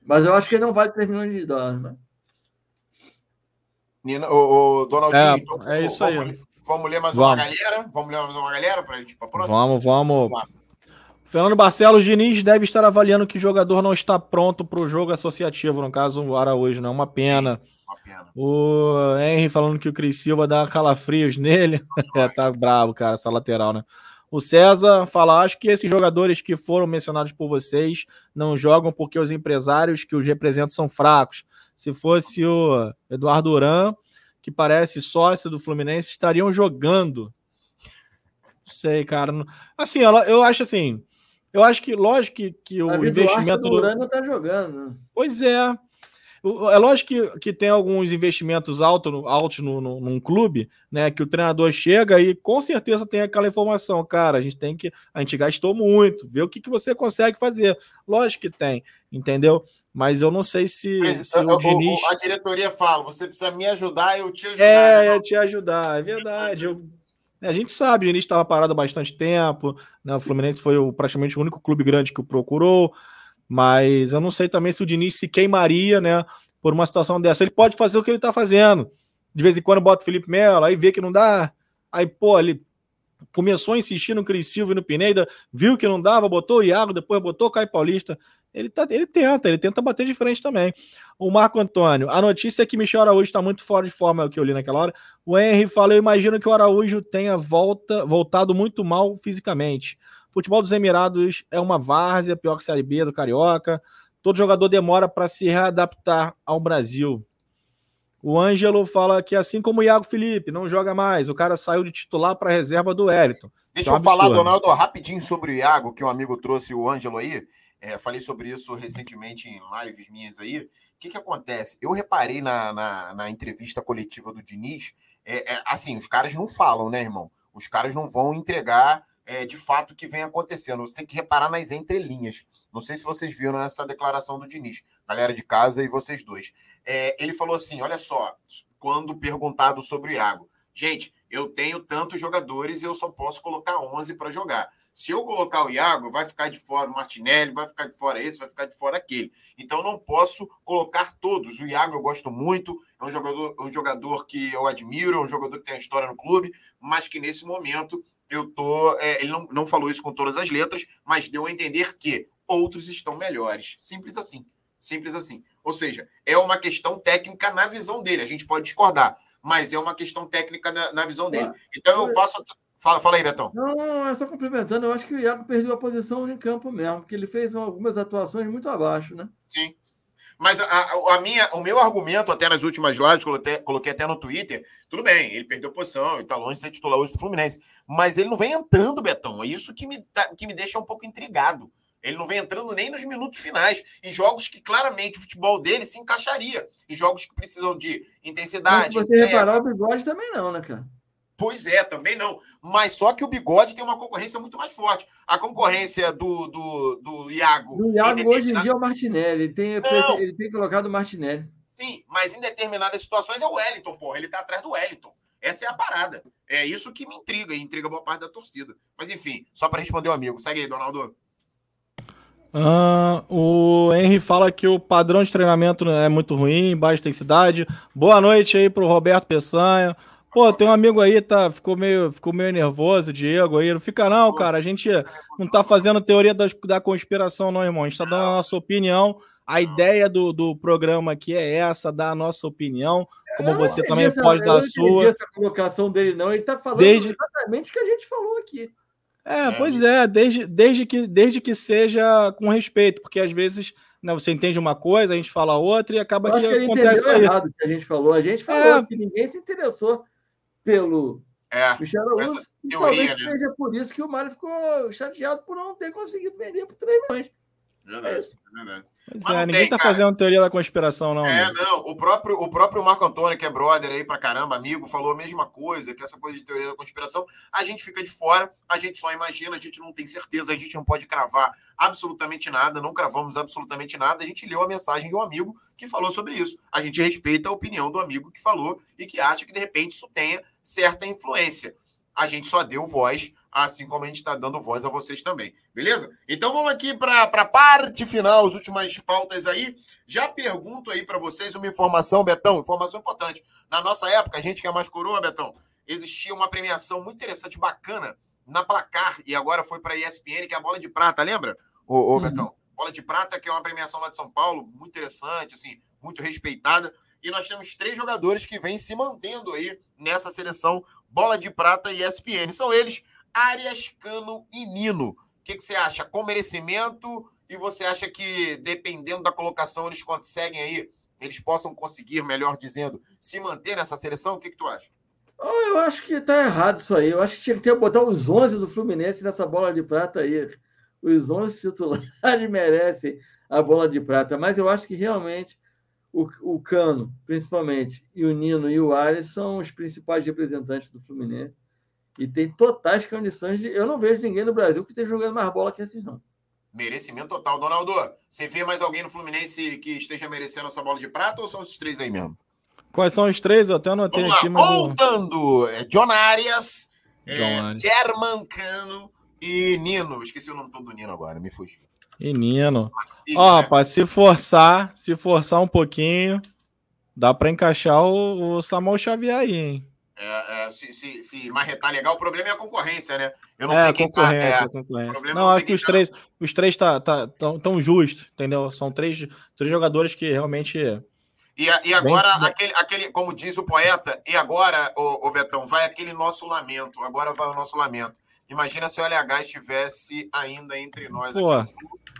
C: Mas eu acho que ele não vale 3 milhões de dólares, né?
A: Nina, o, o Donaldinho,
B: é, então, é isso
A: vamos,
B: aí.
A: Vamos ler mais vamos. uma galera? Vamos ler mais uma galera para a gente para próxima?
B: Vamos, vamos. vamos Fernando Barcelos Diniz deve estar avaliando que o jogador não está pronto para o jogo associativo, no caso o Araújo, não é uma pena. Sim. O Henry falando que o Cris Silva dá calafrios nele. é, tá bravo, cara, essa lateral, né? O César fala: acho que esses jogadores que foram mencionados por vocês não jogam porque os empresários que os representam são fracos. Se fosse o Eduardo Duran, que parece sócio do Fluminense, estariam jogando. Não sei, cara. Assim, eu acho assim. Eu acho que, lógico que, que o investimento.
C: O Duran não tá jogando. Né?
B: Pois é. É lógico que, que tem alguns investimentos altos no, altos no, no, num clube, né? Que o treinador chega e com certeza tem aquela informação, cara. A gente tem que. A gente gastou muito, vê o que, que você consegue fazer. Lógico que tem, entendeu? Mas eu não sei se, Mas, se o, o Diniz.
A: A diretoria fala: você precisa me ajudar, eu te ajudar.
B: É, né? eu te ajudar, é verdade. Eu, a gente sabe, o Diniz estava parado há bastante tempo, né? O Fluminense foi o, praticamente o único clube grande que o procurou. Mas eu não sei também se o Diniz se queimaria, né? Por uma situação dessa. Ele pode fazer o que ele tá fazendo. De vez em quando bota o Felipe Melo, aí vê que não dá. Aí, pô, ele começou a insistir no Cris Silva e no Pineda, viu que não dava, botou o Iago, depois botou o Caio Paulista. Ele, tá, ele tenta, ele tenta bater de frente também. O Marco Antônio, a notícia é que Michel Araújo está muito fora de forma, é o que eu li naquela hora. O Henry fala: Eu imagino que o Araújo tenha volta, voltado muito mal fisicamente. Futebol dos Emirados é uma várzea, pior que a Série B do Carioca. Todo jogador demora para se readaptar ao Brasil. O Ângelo fala que assim como o Iago Felipe não joga mais, o cara saiu de titular para reserva do Wellington.
A: Deixa é um eu falar, Donaldo, rapidinho sobre o Iago, que um amigo trouxe o Ângelo aí. É, falei sobre isso recentemente em lives minhas aí. O que, que acontece? Eu reparei na, na, na entrevista coletiva do Diniz, é, é, assim, os caras não falam, né, irmão? Os caras não vão entregar é, de fato que vem acontecendo. Você tem que reparar nas entrelinhas. Não sei se vocês viram essa declaração do Diniz, galera de casa e vocês dois. É, ele falou assim: olha só, quando perguntado sobre o Iago, gente, eu tenho tantos jogadores e eu só posso colocar 11 para jogar. Se eu colocar o Iago, vai ficar de fora o Martinelli, vai ficar de fora esse, vai ficar de fora aquele. Então não posso colocar todos. O Iago eu gosto muito, é um jogador, um jogador que eu admiro, é um jogador que tem história no clube, mas que nesse momento eu tô. É, ele não, não falou isso com todas as letras, mas deu a entender que outros estão melhores. Simples assim. Simples assim. Ou seja, é uma questão técnica na visão dele. A gente pode discordar, mas é uma questão técnica na, na visão dele. Então eu faço. Fala, fala aí, Betão.
C: Não, é só complementando. Eu acho que o Iago perdeu a posição em campo mesmo, porque ele fez algumas atuações muito abaixo, né?
A: Sim. Mas a, a, minha, o meu argumento, até nas últimas lives, coloquei, coloquei até no Twitter, tudo bem, ele perdeu posição e está longe de ser titular hoje do Fluminense. Mas ele não vem entrando, Betão. É isso que me, que me deixa um pouco intrigado. Ele não vem entrando nem nos minutos finais, em jogos que claramente o futebol dele se encaixaria. Em jogos que precisam de intensidade.
C: Mas você reparar, o bigode também não, né, cara?
A: Pois é, também não. Mas só que o bigode tem uma concorrência muito mais forte. A concorrência do, do, do Iago.
C: Do Iago determinado... hoje em dia é o Martinelli. Ele tem, ele tem colocado o Martinelli.
A: Sim, mas em determinadas situações é o Wellington, porra. Ele tá atrás do Wellington. Essa é a parada. É isso que me intriga e intriga boa parte da torcida. Mas enfim, só para responder o amigo. Segue aí, Donaldo.
B: Uh, o Henry fala que o padrão de treinamento é muito ruim, baixa intensidade. Boa noite aí pro Roberto Peçanha. Pô, tem um amigo aí, tá, ficou meio, ficou meio nervoso, Diego aí. Não fica não, cara. A gente não tá fazendo teoria da, da conspiração, não, irmão. A gente tá dando a nossa opinião. A ideia do, do programa aqui é essa, dar a nossa opinião, como você também essa, pode dar a sua.
C: essa colocação dele, não. Ele tá falando Desde... exatamente o que a gente falou aqui.
B: É, é, pois é, desde, desde, que, desde que seja com respeito, porque às vezes né, você entende uma coisa, a gente fala outra e acaba que, que acontece
C: aí. errado o que a gente falou. A gente falou é. que ninguém se interessou pelo
A: é,
C: Michel Araújo. E talvez né? seja por isso que o Mário ficou chateado por não ter conseguido vender por 3 milhões.
A: Verdade, é verdade.
B: Pois é, ninguém tem, tá cara. fazendo teoria da conspiração, não.
A: É, não. O próprio, o próprio Marco Antônio, que é brother aí pra caramba, amigo, falou a mesma coisa, que essa coisa de teoria da conspiração, a gente fica de fora, a gente só imagina, a gente não tem certeza, a gente não pode cravar absolutamente nada, não cravamos absolutamente nada. A gente leu a mensagem de um amigo que falou sobre isso. A gente respeita a opinião do amigo que falou e que acha que, de repente, isso tenha certa influência. A gente só deu voz assim como a gente está dando voz a vocês também. Beleza? Então vamos aqui para a parte final, as últimas pautas aí. Já pergunto aí para vocês uma informação, Betão, informação importante. Na nossa época, a gente que é mais coroa, Betão, existia uma premiação muito interessante, bacana, na Placar, e agora foi para a ESPN, que é a Bola de Prata, lembra, ô, ô uhum. Betão? Bola de Prata, que é uma premiação lá de São Paulo, muito interessante, assim, muito respeitada. E nós temos três jogadores que vêm se mantendo aí nessa seleção Bola de Prata e ESPN. São eles Arias, Cano e Nino. O que, que você acha? Com merecimento? E você acha que, dependendo da colocação, eles conseguem aí, eles possam conseguir, melhor dizendo, se manter nessa seleção? O que, que tu acha?
C: Eu acho que tá errado isso aí. Eu acho que tinha que botar os 11 do Fluminense nessa bola de prata aí. Os 11 titulares merecem a bola de prata. Mas eu acho que realmente o, o Cano, principalmente, e o Nino e o Ares são os principais representantes do Fluminense e tem totais condições de. Eu não vejo ninguém no Brasil que esteja jogando mais bola que esses, não.
A: Merecimento total. Donaldo, você vê mais alguém no Fluminense que esteja merecendo essa bola de prata ou são esses três aí mesmo?
B: Quais são os três? Eu até anotei Vamos aqui.
A: Lá. Voltando, é John Arias, John é, German Cano e Nino. Esqueci o nome todo do Nino agora, me fugiu.
B: Menino. Ó, né? se forçar, se forçar um pouquinho, dá para encaixar o, o Samuel Xavier aí, hein?
A: É, é, se, se, se marretar legal, o problema é a concorrência, né?
B: Eu não é, sei quem concorrência, tá. É, concorrência. Não, não acho que os tá... três, os três tá, tá, tão, tão justos, entendeu? São três, três jogadores que realmente.
A: E, e agora, Bem... aquele, aquele, como diz o poeta, e agora, o, o Betão, vai aquele nosso lamento. Agora vai o nosso lamento. Imagina se o LH estivesse ainda entre nós Pô. aqui.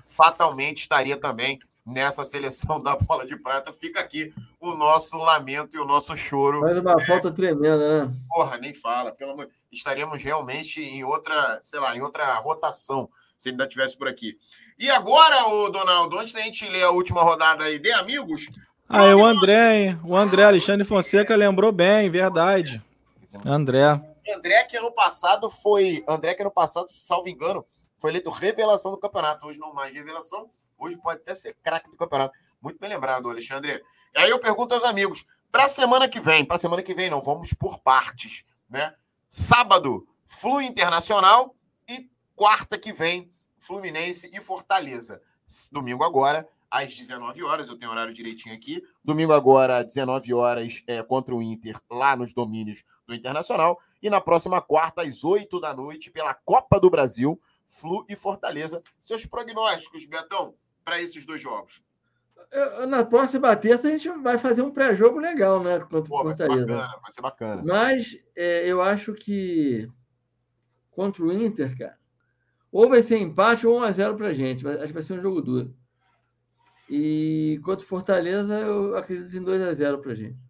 A: Fatalmente estaria também nessa seleção da bola de prata. Fica aqui o nosso lamento e o nosso choro.
C: Faz uma falta tremenda, né?
A: Porra, nem fala. Pelo amor... Estaríamos realmente em outra, sei lá, em outra rotação, se ele ainda estivesse por aqui. E agora, o Donaldo, antes da gente ler a última rodada aí de amigos.
B: Ah, é o André, hein? O André Alexandre Fonseca lembrou bem, verdade. André.
A: André, que ano passado foi. André, que ano passado, salvo engano, foi eleito revelação do campeonato. Hoje não mais revelação, Hoje pode até ser craque do campeonato. Muito bem lembrado, Alexandre. E aí eu pergunto aos amigos, para semana que vem, para semana que vem não, vamos por partes, né? Sábado, Flu Internacional e quarta que vem, Fluminense e Fortaleza. Domingo agora, às 19 horas, eu tenho horário direitinho aqui. Domingo agora, às 19 horas, é, contra o Inter, lá nos domínios do Internacional. E na próxima quarta, às 8 da noite, pela Copa do Brasil, Flu e Fortaleza. Seus prognósticos, Betão? para esses dois jogos?
C: Na próxima terça a gente vai fazer um pré-jogo legal, né? Contra Pô, vai ser
A: bacana, vai ser bacana.
C: Mas é, eu acho que contra o Inter, cara, ou vai ser empate ou 1x0 pra gente. Acho que vai ser um jogo duro. E contra o Fortaleza, eu acredito em 2x0 pra gente.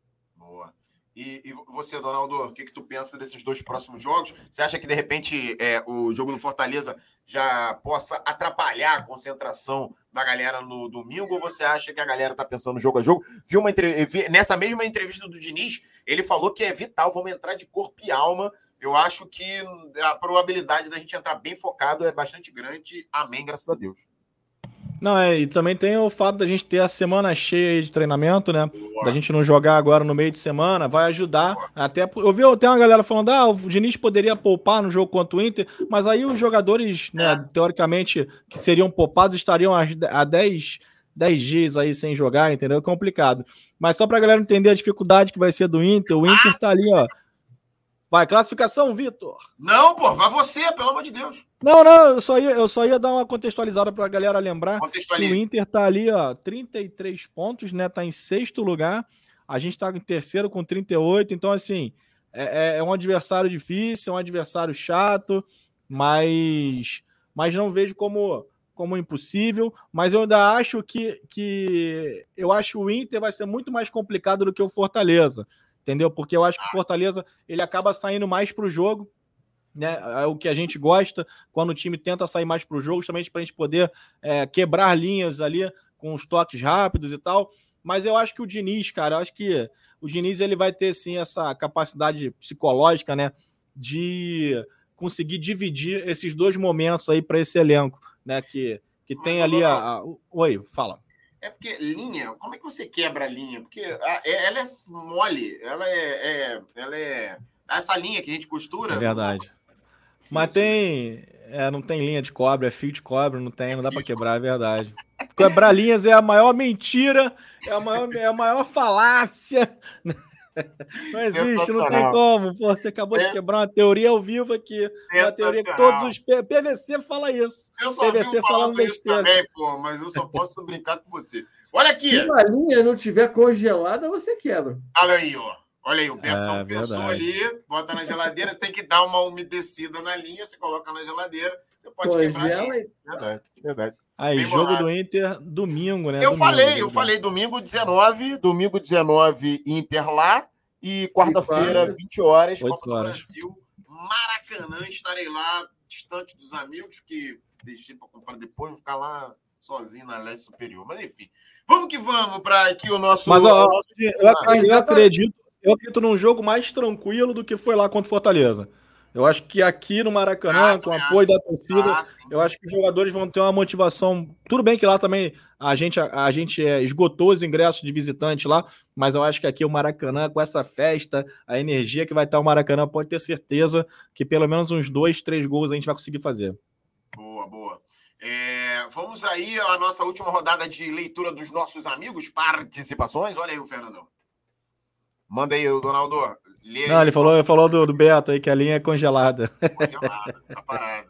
A: E, e, você, Donaldo, o que, que tu pensa desses dois próximos jogos? Você acha que, de repente, é, o jogo no Fortaleza já possa atrapalhar a concentração da galera no domingo? Ou você acha que a galera tá pensando jogo a jogo? Viu uma vi, nessa mesma entrevista do Diniz, ele falou que é vital, vamos entrar de corpo e alma. Eu acho que a probabilidade da gente entrar bem focado é bastante grande. Amém, graças a Deus.
B: Não, é, e também tem o fato da gente ter a semana cheia de treinamento, né? Boa. Da gente não jogar agora no meio de semana, vai ajudar. Boa. Até eu vi até uma galera falando: ah, o Diniz poderia poupar no jogo contra o Inter, mas aí os jogadores, né, é. teoricamente, que seriam poupados, estariam a 10, 10 dias aí sem jogar, entendeu? É complicado. Mas só pra galera entender a dificuldade que vai ser do Inter, o Inter Nossa. tá ali, ó. Vai, classificação, Vitor.
A: Não, pô, vai você, pelo amor de Deus.
B: Não, não, eu só ia, eu só ia dar uma contextualizada para a galera lembrar que o Inter tá ali, ó, 33 pontos, né? Tá em sexto lugar. A gente tá em terceiro com 38, então assim, é, é, é um adversário difícil, é um adversário chato, mas mas não vejo como como impossível, mas eu ainda acho que, que eu acho que o Inter vai ser muito mais complicado do que o Fortaleza entendeu? Porque eu acho que o Fortaleza ele acaba saindo mais para o jogo, né? É o que a gente gosta quando o time tenta sair mais para o jogo, justamente para a gente poder é, quebrar linhas ali com os toques rápidos e tal. Mas eu acho que o Diniz, cara, eu acho que o Diniz ele vai ter sim essa capacidade psicológica, né, de conseguir dividir esses dois momentos aí para esse elenco, né, que que tem ali a, a... Oi, fala.
A: É porque linha, como é que você quebra a linha? Porque a, é, ela é mole, ela é, é, ela é. Essa linha que a gente costura.
B: É verdade. Mas tem. É, não tem linha de cobre, é fio de cobre, não tem, é não dá para quebrar, é verdade. Quebrar linhas é a maior mentira, é a maior, é a maior falácia. Não existe, não tem como. Pô, você acabou de quebrar uma teoria ao vivo aqui. Uma teoria que todos os PVC fala isso.
A: Eu só PVC falando isso também, pô, mas eu só posso brincar com você. Olha aqui. Se
C: a linha não tiver congelada, você quebra.
A: Olha aí, ó. Olha aí, o Betão é, pensou ali, bota na geladeira, tem que dar uma umedecida na linha, você coloca na geladeira, você pode Congela quebrar. E...
B: Verdade, verdade. Aí, Bem jogo bolado. do Inter domingo, né?
A: Eu
B: domingo,
A: falei, domingo. eu falei domingo 19, domingo 19 Inter lá e quarta-feira 20 horas Copa horas. do Brasil, Maracanã, estarei lá distante dos amigos que deixei para comprar depois, vou ficar lá sozinho na leste superior. Mas enfim, vamos que vamos para aqui o nosso.
B: Mas
A: ó,
B: nosso... Eu, eu, acredito, eu acredito num jogo mais tranquilo do que foi lá contra o Fortaleza. Eu acho que aqui no Maracanã, ah, com o apoio acho. da torcida, ah, eu acho que os jogadores vão ter uma motivação. Tudo bem que lá também a gente, a, a gente é, esgotou os ingressos de visitante lá, mas eu acho que aqui o Maracanã, com essa festa, a energia que vai estar o Maracanã, pode ter certeza que pelo menos uns dois, três gols a gente vai conseguir fazer.
A: Boa, boa. É, vamos aí à nossa última rodada de leitura dos nossos amigos, participações. Olha aí o Fernandão. Manda aí, Donaldo.
B: Não, ele falou, ele falou do, do Beto aí, que a linha é congelada. Congelada, tá parada.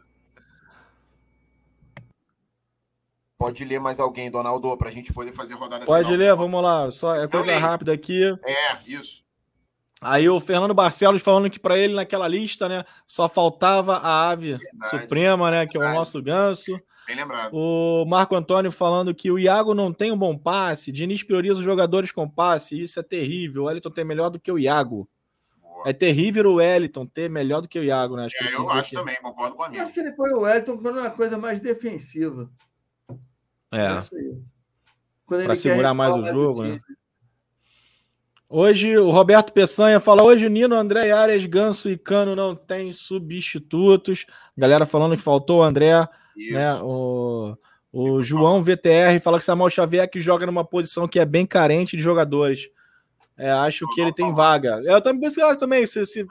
A: Pode ler mais alguém, Donaldo, para a gente poder fazer a rodada
B: Pode final. ler, vamos lá. Só é coisa rápida aqui.
A: É, isso.
B: Aí o Fernando Barcelos falando que para ele naquela lista, né, só faltava a ave verdade, suprema, né, verdade. que é o nosso ganso.
A: Bem lembrado.
B: O Marco Antônio falando que o Iago não tem um bom passe, Diniz prioriza os jogadores com passe, isso é terrível. O Wellington tem melhor do que o Iago. É terrível o Wellington ter melhor do que o Iago, né?
A: Acho é, eu acho que... também, concordo com a minha.
C: Acho que ele foi o Wellington quando é uma coisa mais defensiva.
B: É. Para segurar mais o jogo, né? Hoje o Roberto Peçanha fala: hoje o Nino, André Arias, Ganso e Cano não tem substitutos. Galera falando que faltou o André. Né? O, o João VTR fala que Samuel Xavier é que joga numa posição que é bem carente de jogadores. É, acho que ele tem vaga. Eu também, também se, se é.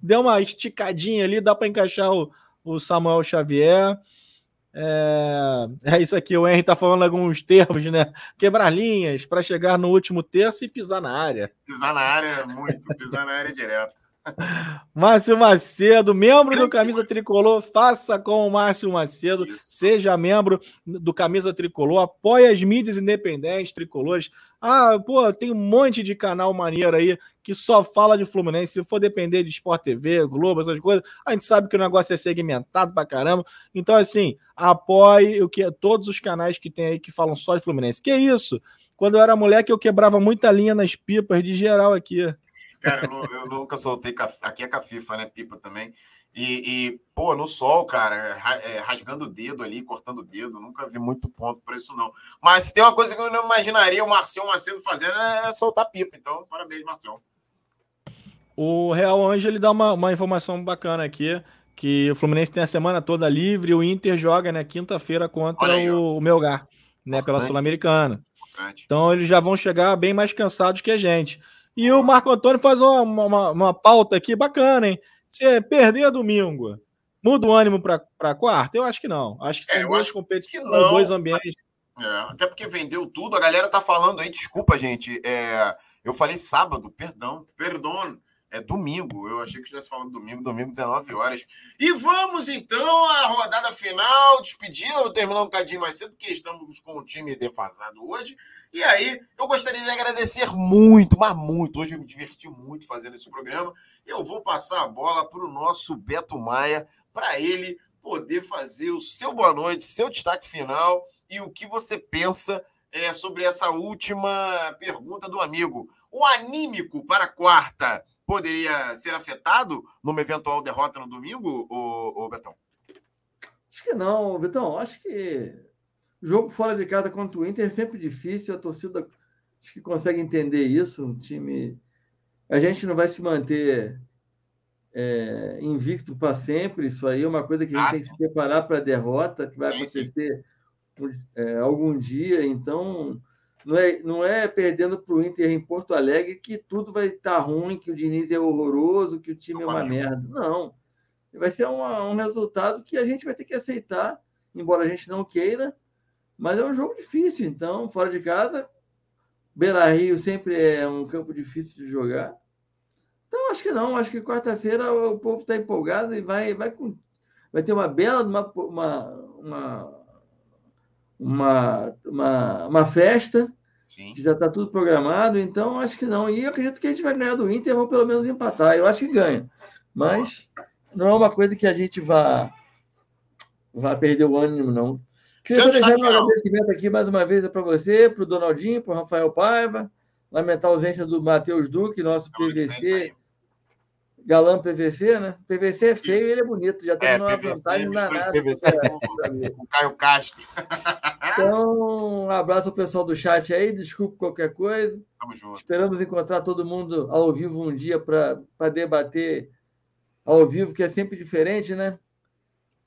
B: der uma esticadinha ali, dá para encaixar o, o Samuel Xavier. É, é isso aqui, o Henry tá falando alguns termos, né? Quebrar linhas para chegar no último terço e pisar na área.
A: Pisar na área, muito, pisar na área direto.
B: Márcio Macedo, membro do Camisa Tricolor, faça com o Márcio Macedo, Isso. seja membro do Camisa Tricolor, apoie as mídias independentes, tricolores. Ah, pô, tem um monte de canal maneiro aí que só fala de Fluminense. Se for depender de Sport TV, Globo, essas coisas, a gente sabe que o negócio é segmentado pra caramba. Então, assim, apoie o que todos os canais que tem aí que falam só de Fluminense. Que isso? Quando eu era moleque, eu quebrava muita linha nas pipas de geral aqui.
A: Cara, eu, eu nunca soltei. Aqui é cafifa, né? Pipa também. E, e, pô, no sol, cara, é, rasgando o dedo ali, cortando o dedo, nunca vi muito ponto para isso, não. Mas tem uma coisa que eu não imaginaria o Marcelo Macedo fazendo é soltar pipa. Então, parabéns, Marcelo.
B: O Real Anjo ele dá uma, uma informação bacana aqui, que o Fluminense tem a semana toda livre, o Inter joga né, quinta-feira contra aí, o, o Melgar, né, pela Sul-Americana. Então eles já vão chegar bem mais cansados que a gente. E o Marco Antônio faz uma, uma, uma pauta aqui bacana, hein? Se perder domingo, muda o ânimo para quarta? Eu acho que não. Acho que é, são é, duas competições, dois ambientes.
A: É, até porque vendeu tudo. A galera tá falando aí, desculpa, gente. É, eu falei sábado, perdão, perdão. É domingo, eu achei que estivesse falando domingo, domingo, 19 horas. E vamos então à rodada final, despedida, terminando um bocadinho mais cedo, porque estamos com o time defasado hoje. E aí, eu gostaria de agradecer muito, mas muito. Hoje eu me diverti muito fazendo esse programa. Eu vou passar a bola para o nosso Beto Maia, para ele poder fazer o seu boa noite, seu destaque final e o que você pensa é, sobre essa última pergunta do amigo. O anímico para quarta poderia ser afetado numa eventual derrota no domingo, o, o Betão?
C: Acho que não, Betão. Acho que jogo fora de casa contra o Inter é sempre difícil. A torcida acho que consegue entender isso. Um time. A gente não vai se manter é, invicto para sempre. Isso aí é uma coisa que a gente ah, tem que se preparar para a derrota, que vai sim, acontecer sim. É, algum dia. Então, não é, não é perdendo para o Inter em Porto Alegre que tudo vai estar tá ruim, que o Diniz é horroroso, que o time não é uma merda. Não. Vai ser uma, um resultado que a gente vai ter que aceitar, embora a gente não queira, mas é um jogo difícil. Então, fora de casa, Beira Rio sempre é um campo difícil de jogar. Então, acho que não. Acho que quarta-feira o povo está empolgado e vai, vai, com, vai ter uma bela uma, uma, uma, uma, uma, uma festa Sim. já está tudo programado, então acho que não. E acredito que a gente vai ganhar do Inter ou pelo menos empatar. Eu acho que ganha. Mas não é uma coisa que a gente vá, vá perder o ânimo, não. Queria deixar meu agradecimento aqui mais uma vez para você, para o Donaldinho, para o Rafael Paiva. Lamentar a ausência do Matheus Duque, nosso PVC. Galã PVC, né? PVC é feio e ele é bonito, já tem é, uma PVC, vantagem danada. PVC
A: com o Caio Castro.
C: Então, um abraço ao pessoal do chat aí, desculpe qualquer coisa.
A: Tamo junto.
C: Esperamos encontrar todo mundo ao vivo um dia para debater ao vivo, que é sempre diferente, né?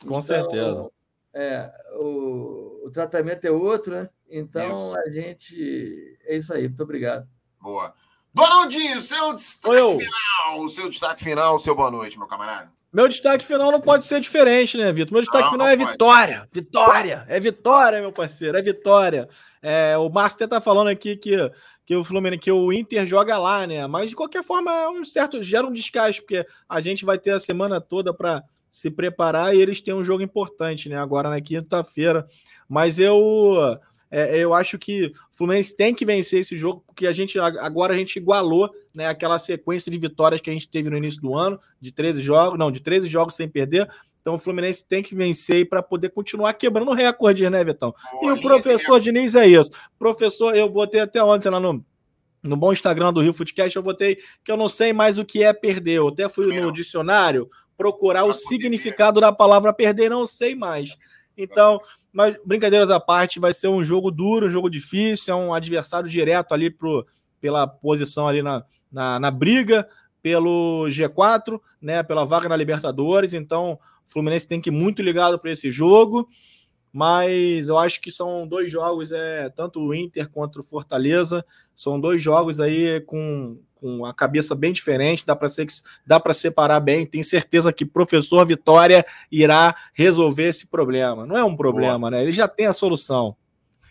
B: Com então, certeza.
C: É, o, o tratamento é outro, né? Então, isso. a gente. É isso aí, muito obrigado.
A: Boa. Donaldinho, seu destaque final, o seu destaque final, seu boa noite, meu camarada.
B: Meu destaque final não pode ser diferente, né, Vitor? Meu destaque não, final não é pode. vitória. Vitória! É vitória, meu parceiro, é vitória. É, o Márcio até tá falando aqui que, que o Fluminense, que o Inter joga lá, né? Mas de qualquer forma, é um certo, gera um desgaste, porque a gente vai ter a semana toda para se preparar e eles têm um jogo importante, né? Agora na quinta-feira. Mas eu é, eu acho que o Fluminense tem que vencer esse jogo, porque a gente agora a gente igualou né, aquela sequência de vitórias que a gente teve no início do ano, de 13 jogos, não, de 13 jogos sem perder. Então o Fluminense tem que vencer para poder continuar quebrando recorde, né, Betão? e o professor Diniz é isso. Professor, eu botei até ontem lá no, no bom Instagram do Rio Footcast, eu botei que eu não sei mais o que é perder. Eu até fui no dicionário procurar o significado da palavra perder, não sei mais. Então, mas brincadeiras à parte, vai ser um jogo duro, um jogo difícil, é um adversário direto ali pro, pela posição ali na, na, na briga, pelo G4, né, pela vaga na Libertadores. Então, o Fluminense tem que ir muito ligado para esse jogo. Mas eu acho que são dois jogos, é tanto o Inter quanto o Fortaleza, são dois jogos aí com, com a cabeça bem diferente, dá para ser dá para separar bem. Tenho certeza que o professor Vitória irá resolver esse problema. Não é um problema, Boa. né? Ele já tem a solução.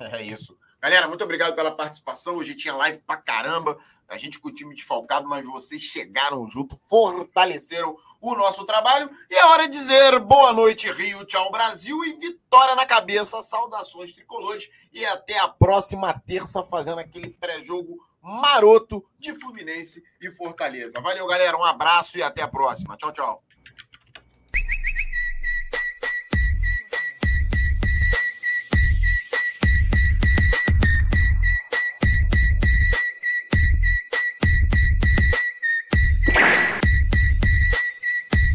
A: É isso. Galera, muito obrigado pela participação. Hoje tinha live pra caramba. A gente com o time desfalcado, mas vocês chegaram junto, fortaleceram o nosso trabalho. E é hora de dizer boa noite, Rio, tchau, Brasil e vitória na cabeça. Saudações tricolores. E até a próxima terça, fazendo aquele pré-jogo maroto de Fluminense e Fortaleza. Valeu, galera. Um abraço e até a próxima. Tchau, tchau.